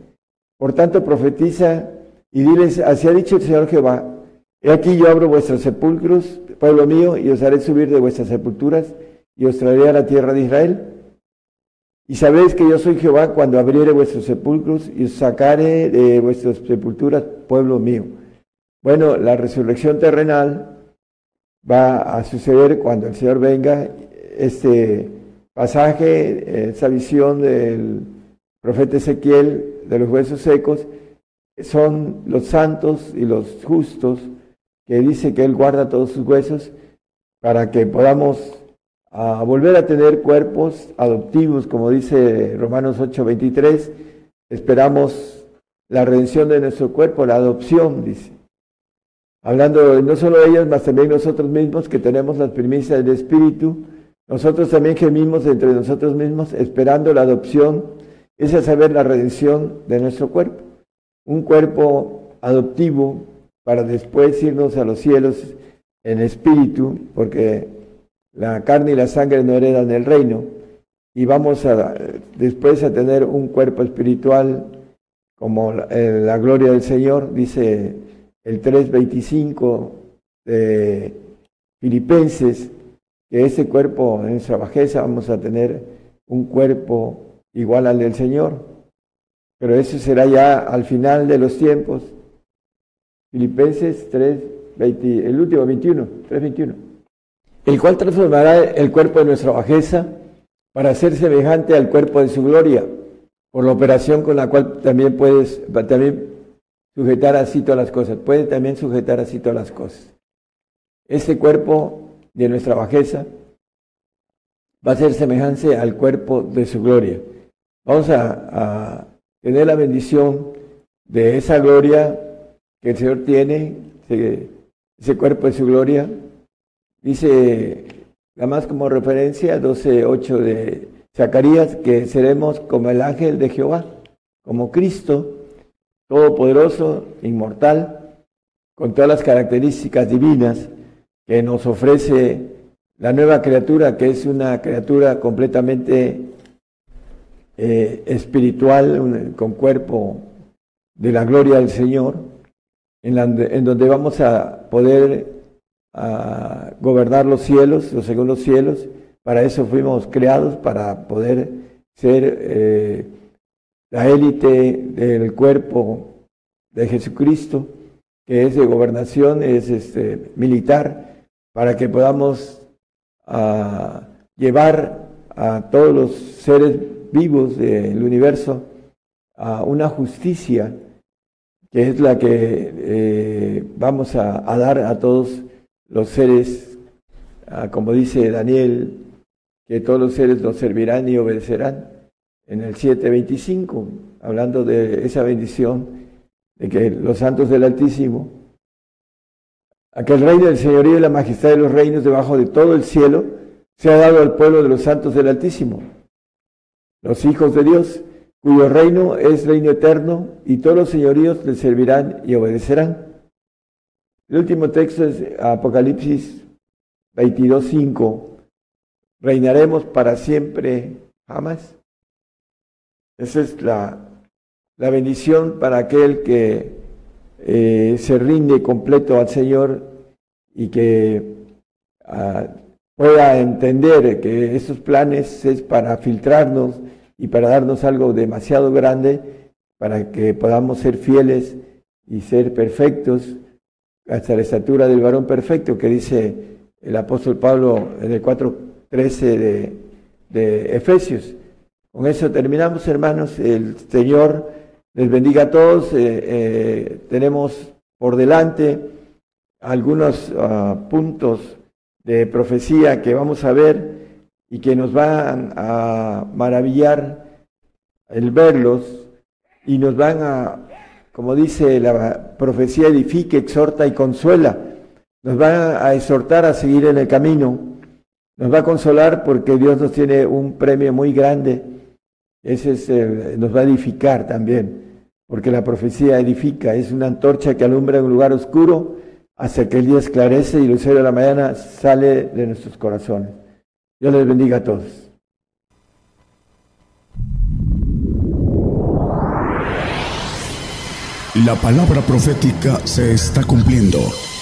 Por tanto, profetiza y diles, así ha dicho el Señor Jehová, he aquí yo abro vuestros sepulcros, pueblo mío, y os haré subir de vuestras sepulturas y os traeré a la tierra de Israel. Y sabéis que yo soy Jehová cuando abriere vuestros sepulcros y os sacaré de vuestras sepulturas, pueblo mío. Bueno, la resurrección terrenal va a suceder cuando el Señor venga. Este pasaje, esa visión del profeta Ezequiel de los huesos secos, son los santos y los justos que dice que Él guarda todos sus huesos para que podamos volver a tener cuerpos adoptivos, como dice Romanos 8:23. Esperamos la redención de nuestro cuerpo, la adopción, dice. Hablando no solo de ellos, mas también nosotros mismos que tenemos las primicias del Espíritu, nosotros también gemimos entre nosotros mismos esperando la adopción, es a saber la redención de nuestro cuerpo. Un cuerpo adoptivo para después irnos a los cielos en espíritu, porque la carne y la sangre no heredan el reino, y vamos a después a tener un cuerpo espiritual como la, eh, la gloria del Señor, dice el 3.25 de Filipenses, que ese cuerpo en nuestra bajeza vamos a tener un cuerpo igual al del Señor, pero eso será ya al final de los tiempos. Filipenses 3, 20, el último 21, 3.21 el cual transformará el cuerpo de nuestra bajeza para ser semejante al cuerpo de su gloria, por la operación con la cual también puedes también sujetar así todas las cosas, puede también sujetar así todas las cosas. Este cuerpo de nuestra bajeza va a ser semejante al cuerpo de su gloria. Vamos a, tener la bendición de esa gloria que el Señor tiene, ese, ese cuerpo de su gloria, Dice, además como referencia, 12.8 de Zacarías, que seremos como el ángel de Jehová, como Cristo, todopoderoso, inmortal, con todas las características divinas que nos ofrece la nueva criatura, que es una criatura completamente eh, espiritual, con cuerpo de la gloria del Señor, en, donde vamos a poder gobernar los cielos, los segundos cielos. Para eso fuimos creados, para poder ser eh, la élite del cuerpo de Jesucristo, que es de gobernación, es este, militar, para que podamos uh, llevar a todos los seres vivos del universo a una justicia que es la que eh, vamos a, a dar a todos los seres, ah, como dice Daniel, que todos los seres nos servirán y obedecerán. En el 7.25, hablando de esa bendición, de que los santos del Altísimo, aquel reino del señorío y la majestad de los reinos debajo de todo el cielo, se ha dado al pueblo de los santos del Altísimo, los hijos de Dios, cuyo reino es reino eterno, y todos los señoríos le servirán y obedecerán. El último texto es Apocalipsis 22.5. Reinaremos para siempre, jamás. Esa es la, la bendición para aquel que eh, se rinde completo al Señor y que uh, pueda entender que esos planes es para filtrarnos y para darnos algo demasiado grande para que podamos ser fieles y ser perfectos hasta la estatura del varón perfecto que dice el apóstol Pablo en el 4.13 de, de Efesios. Con eso terminamos, hermanos. El Señor les bendiga a todos. Eh, eh, tenemos por delante algunos uh, puntos de profecía que vamos a ver y que nos van a maravillar el verlos y nos van a como dice la profecía, edifique, exhorta y consuela. Nos va a exhortar a seguir en el camino. Nos va a consolar porque Dios nos tiene un premio muy grande. Ese es, nos va a edificar también, porque la profecía edifica, es una antorcha que alumbra un lugar oscuro hasta que el día esclarece y el lucero de la mañana sale de nuestros corazones. Dios les bendiga a todos. La palabra profética se está cumpliendo.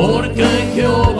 Porque Jehová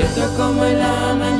Siento como el amanecer.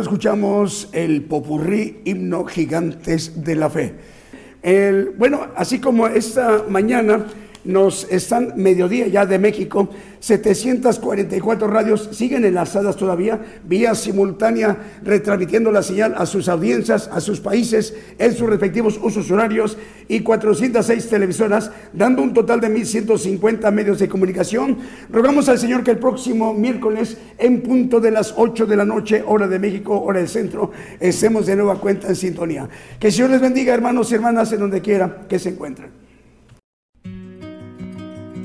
Escuchamos el popurrí himno gigantes de la fe. El, bueno, así como esta mañana nos están mediodía ya de México, 744 radios siguen enlazadas todavía, vía simultánea, retransmitiendo la señal a sus audiencias, a sus países, en sus respectivos usos horarios, y 406 televisoras, dando un total de 1.150 medios de comunicación. Rogamos al Señor que el próximo miércoles, en punto de las 8 de la noche, hora de México, hora del centro, estemos de nueva cuenta en sintonía. Que el Señor les bendiga, hermanos y hermanas, en donde quiera que se encuentren.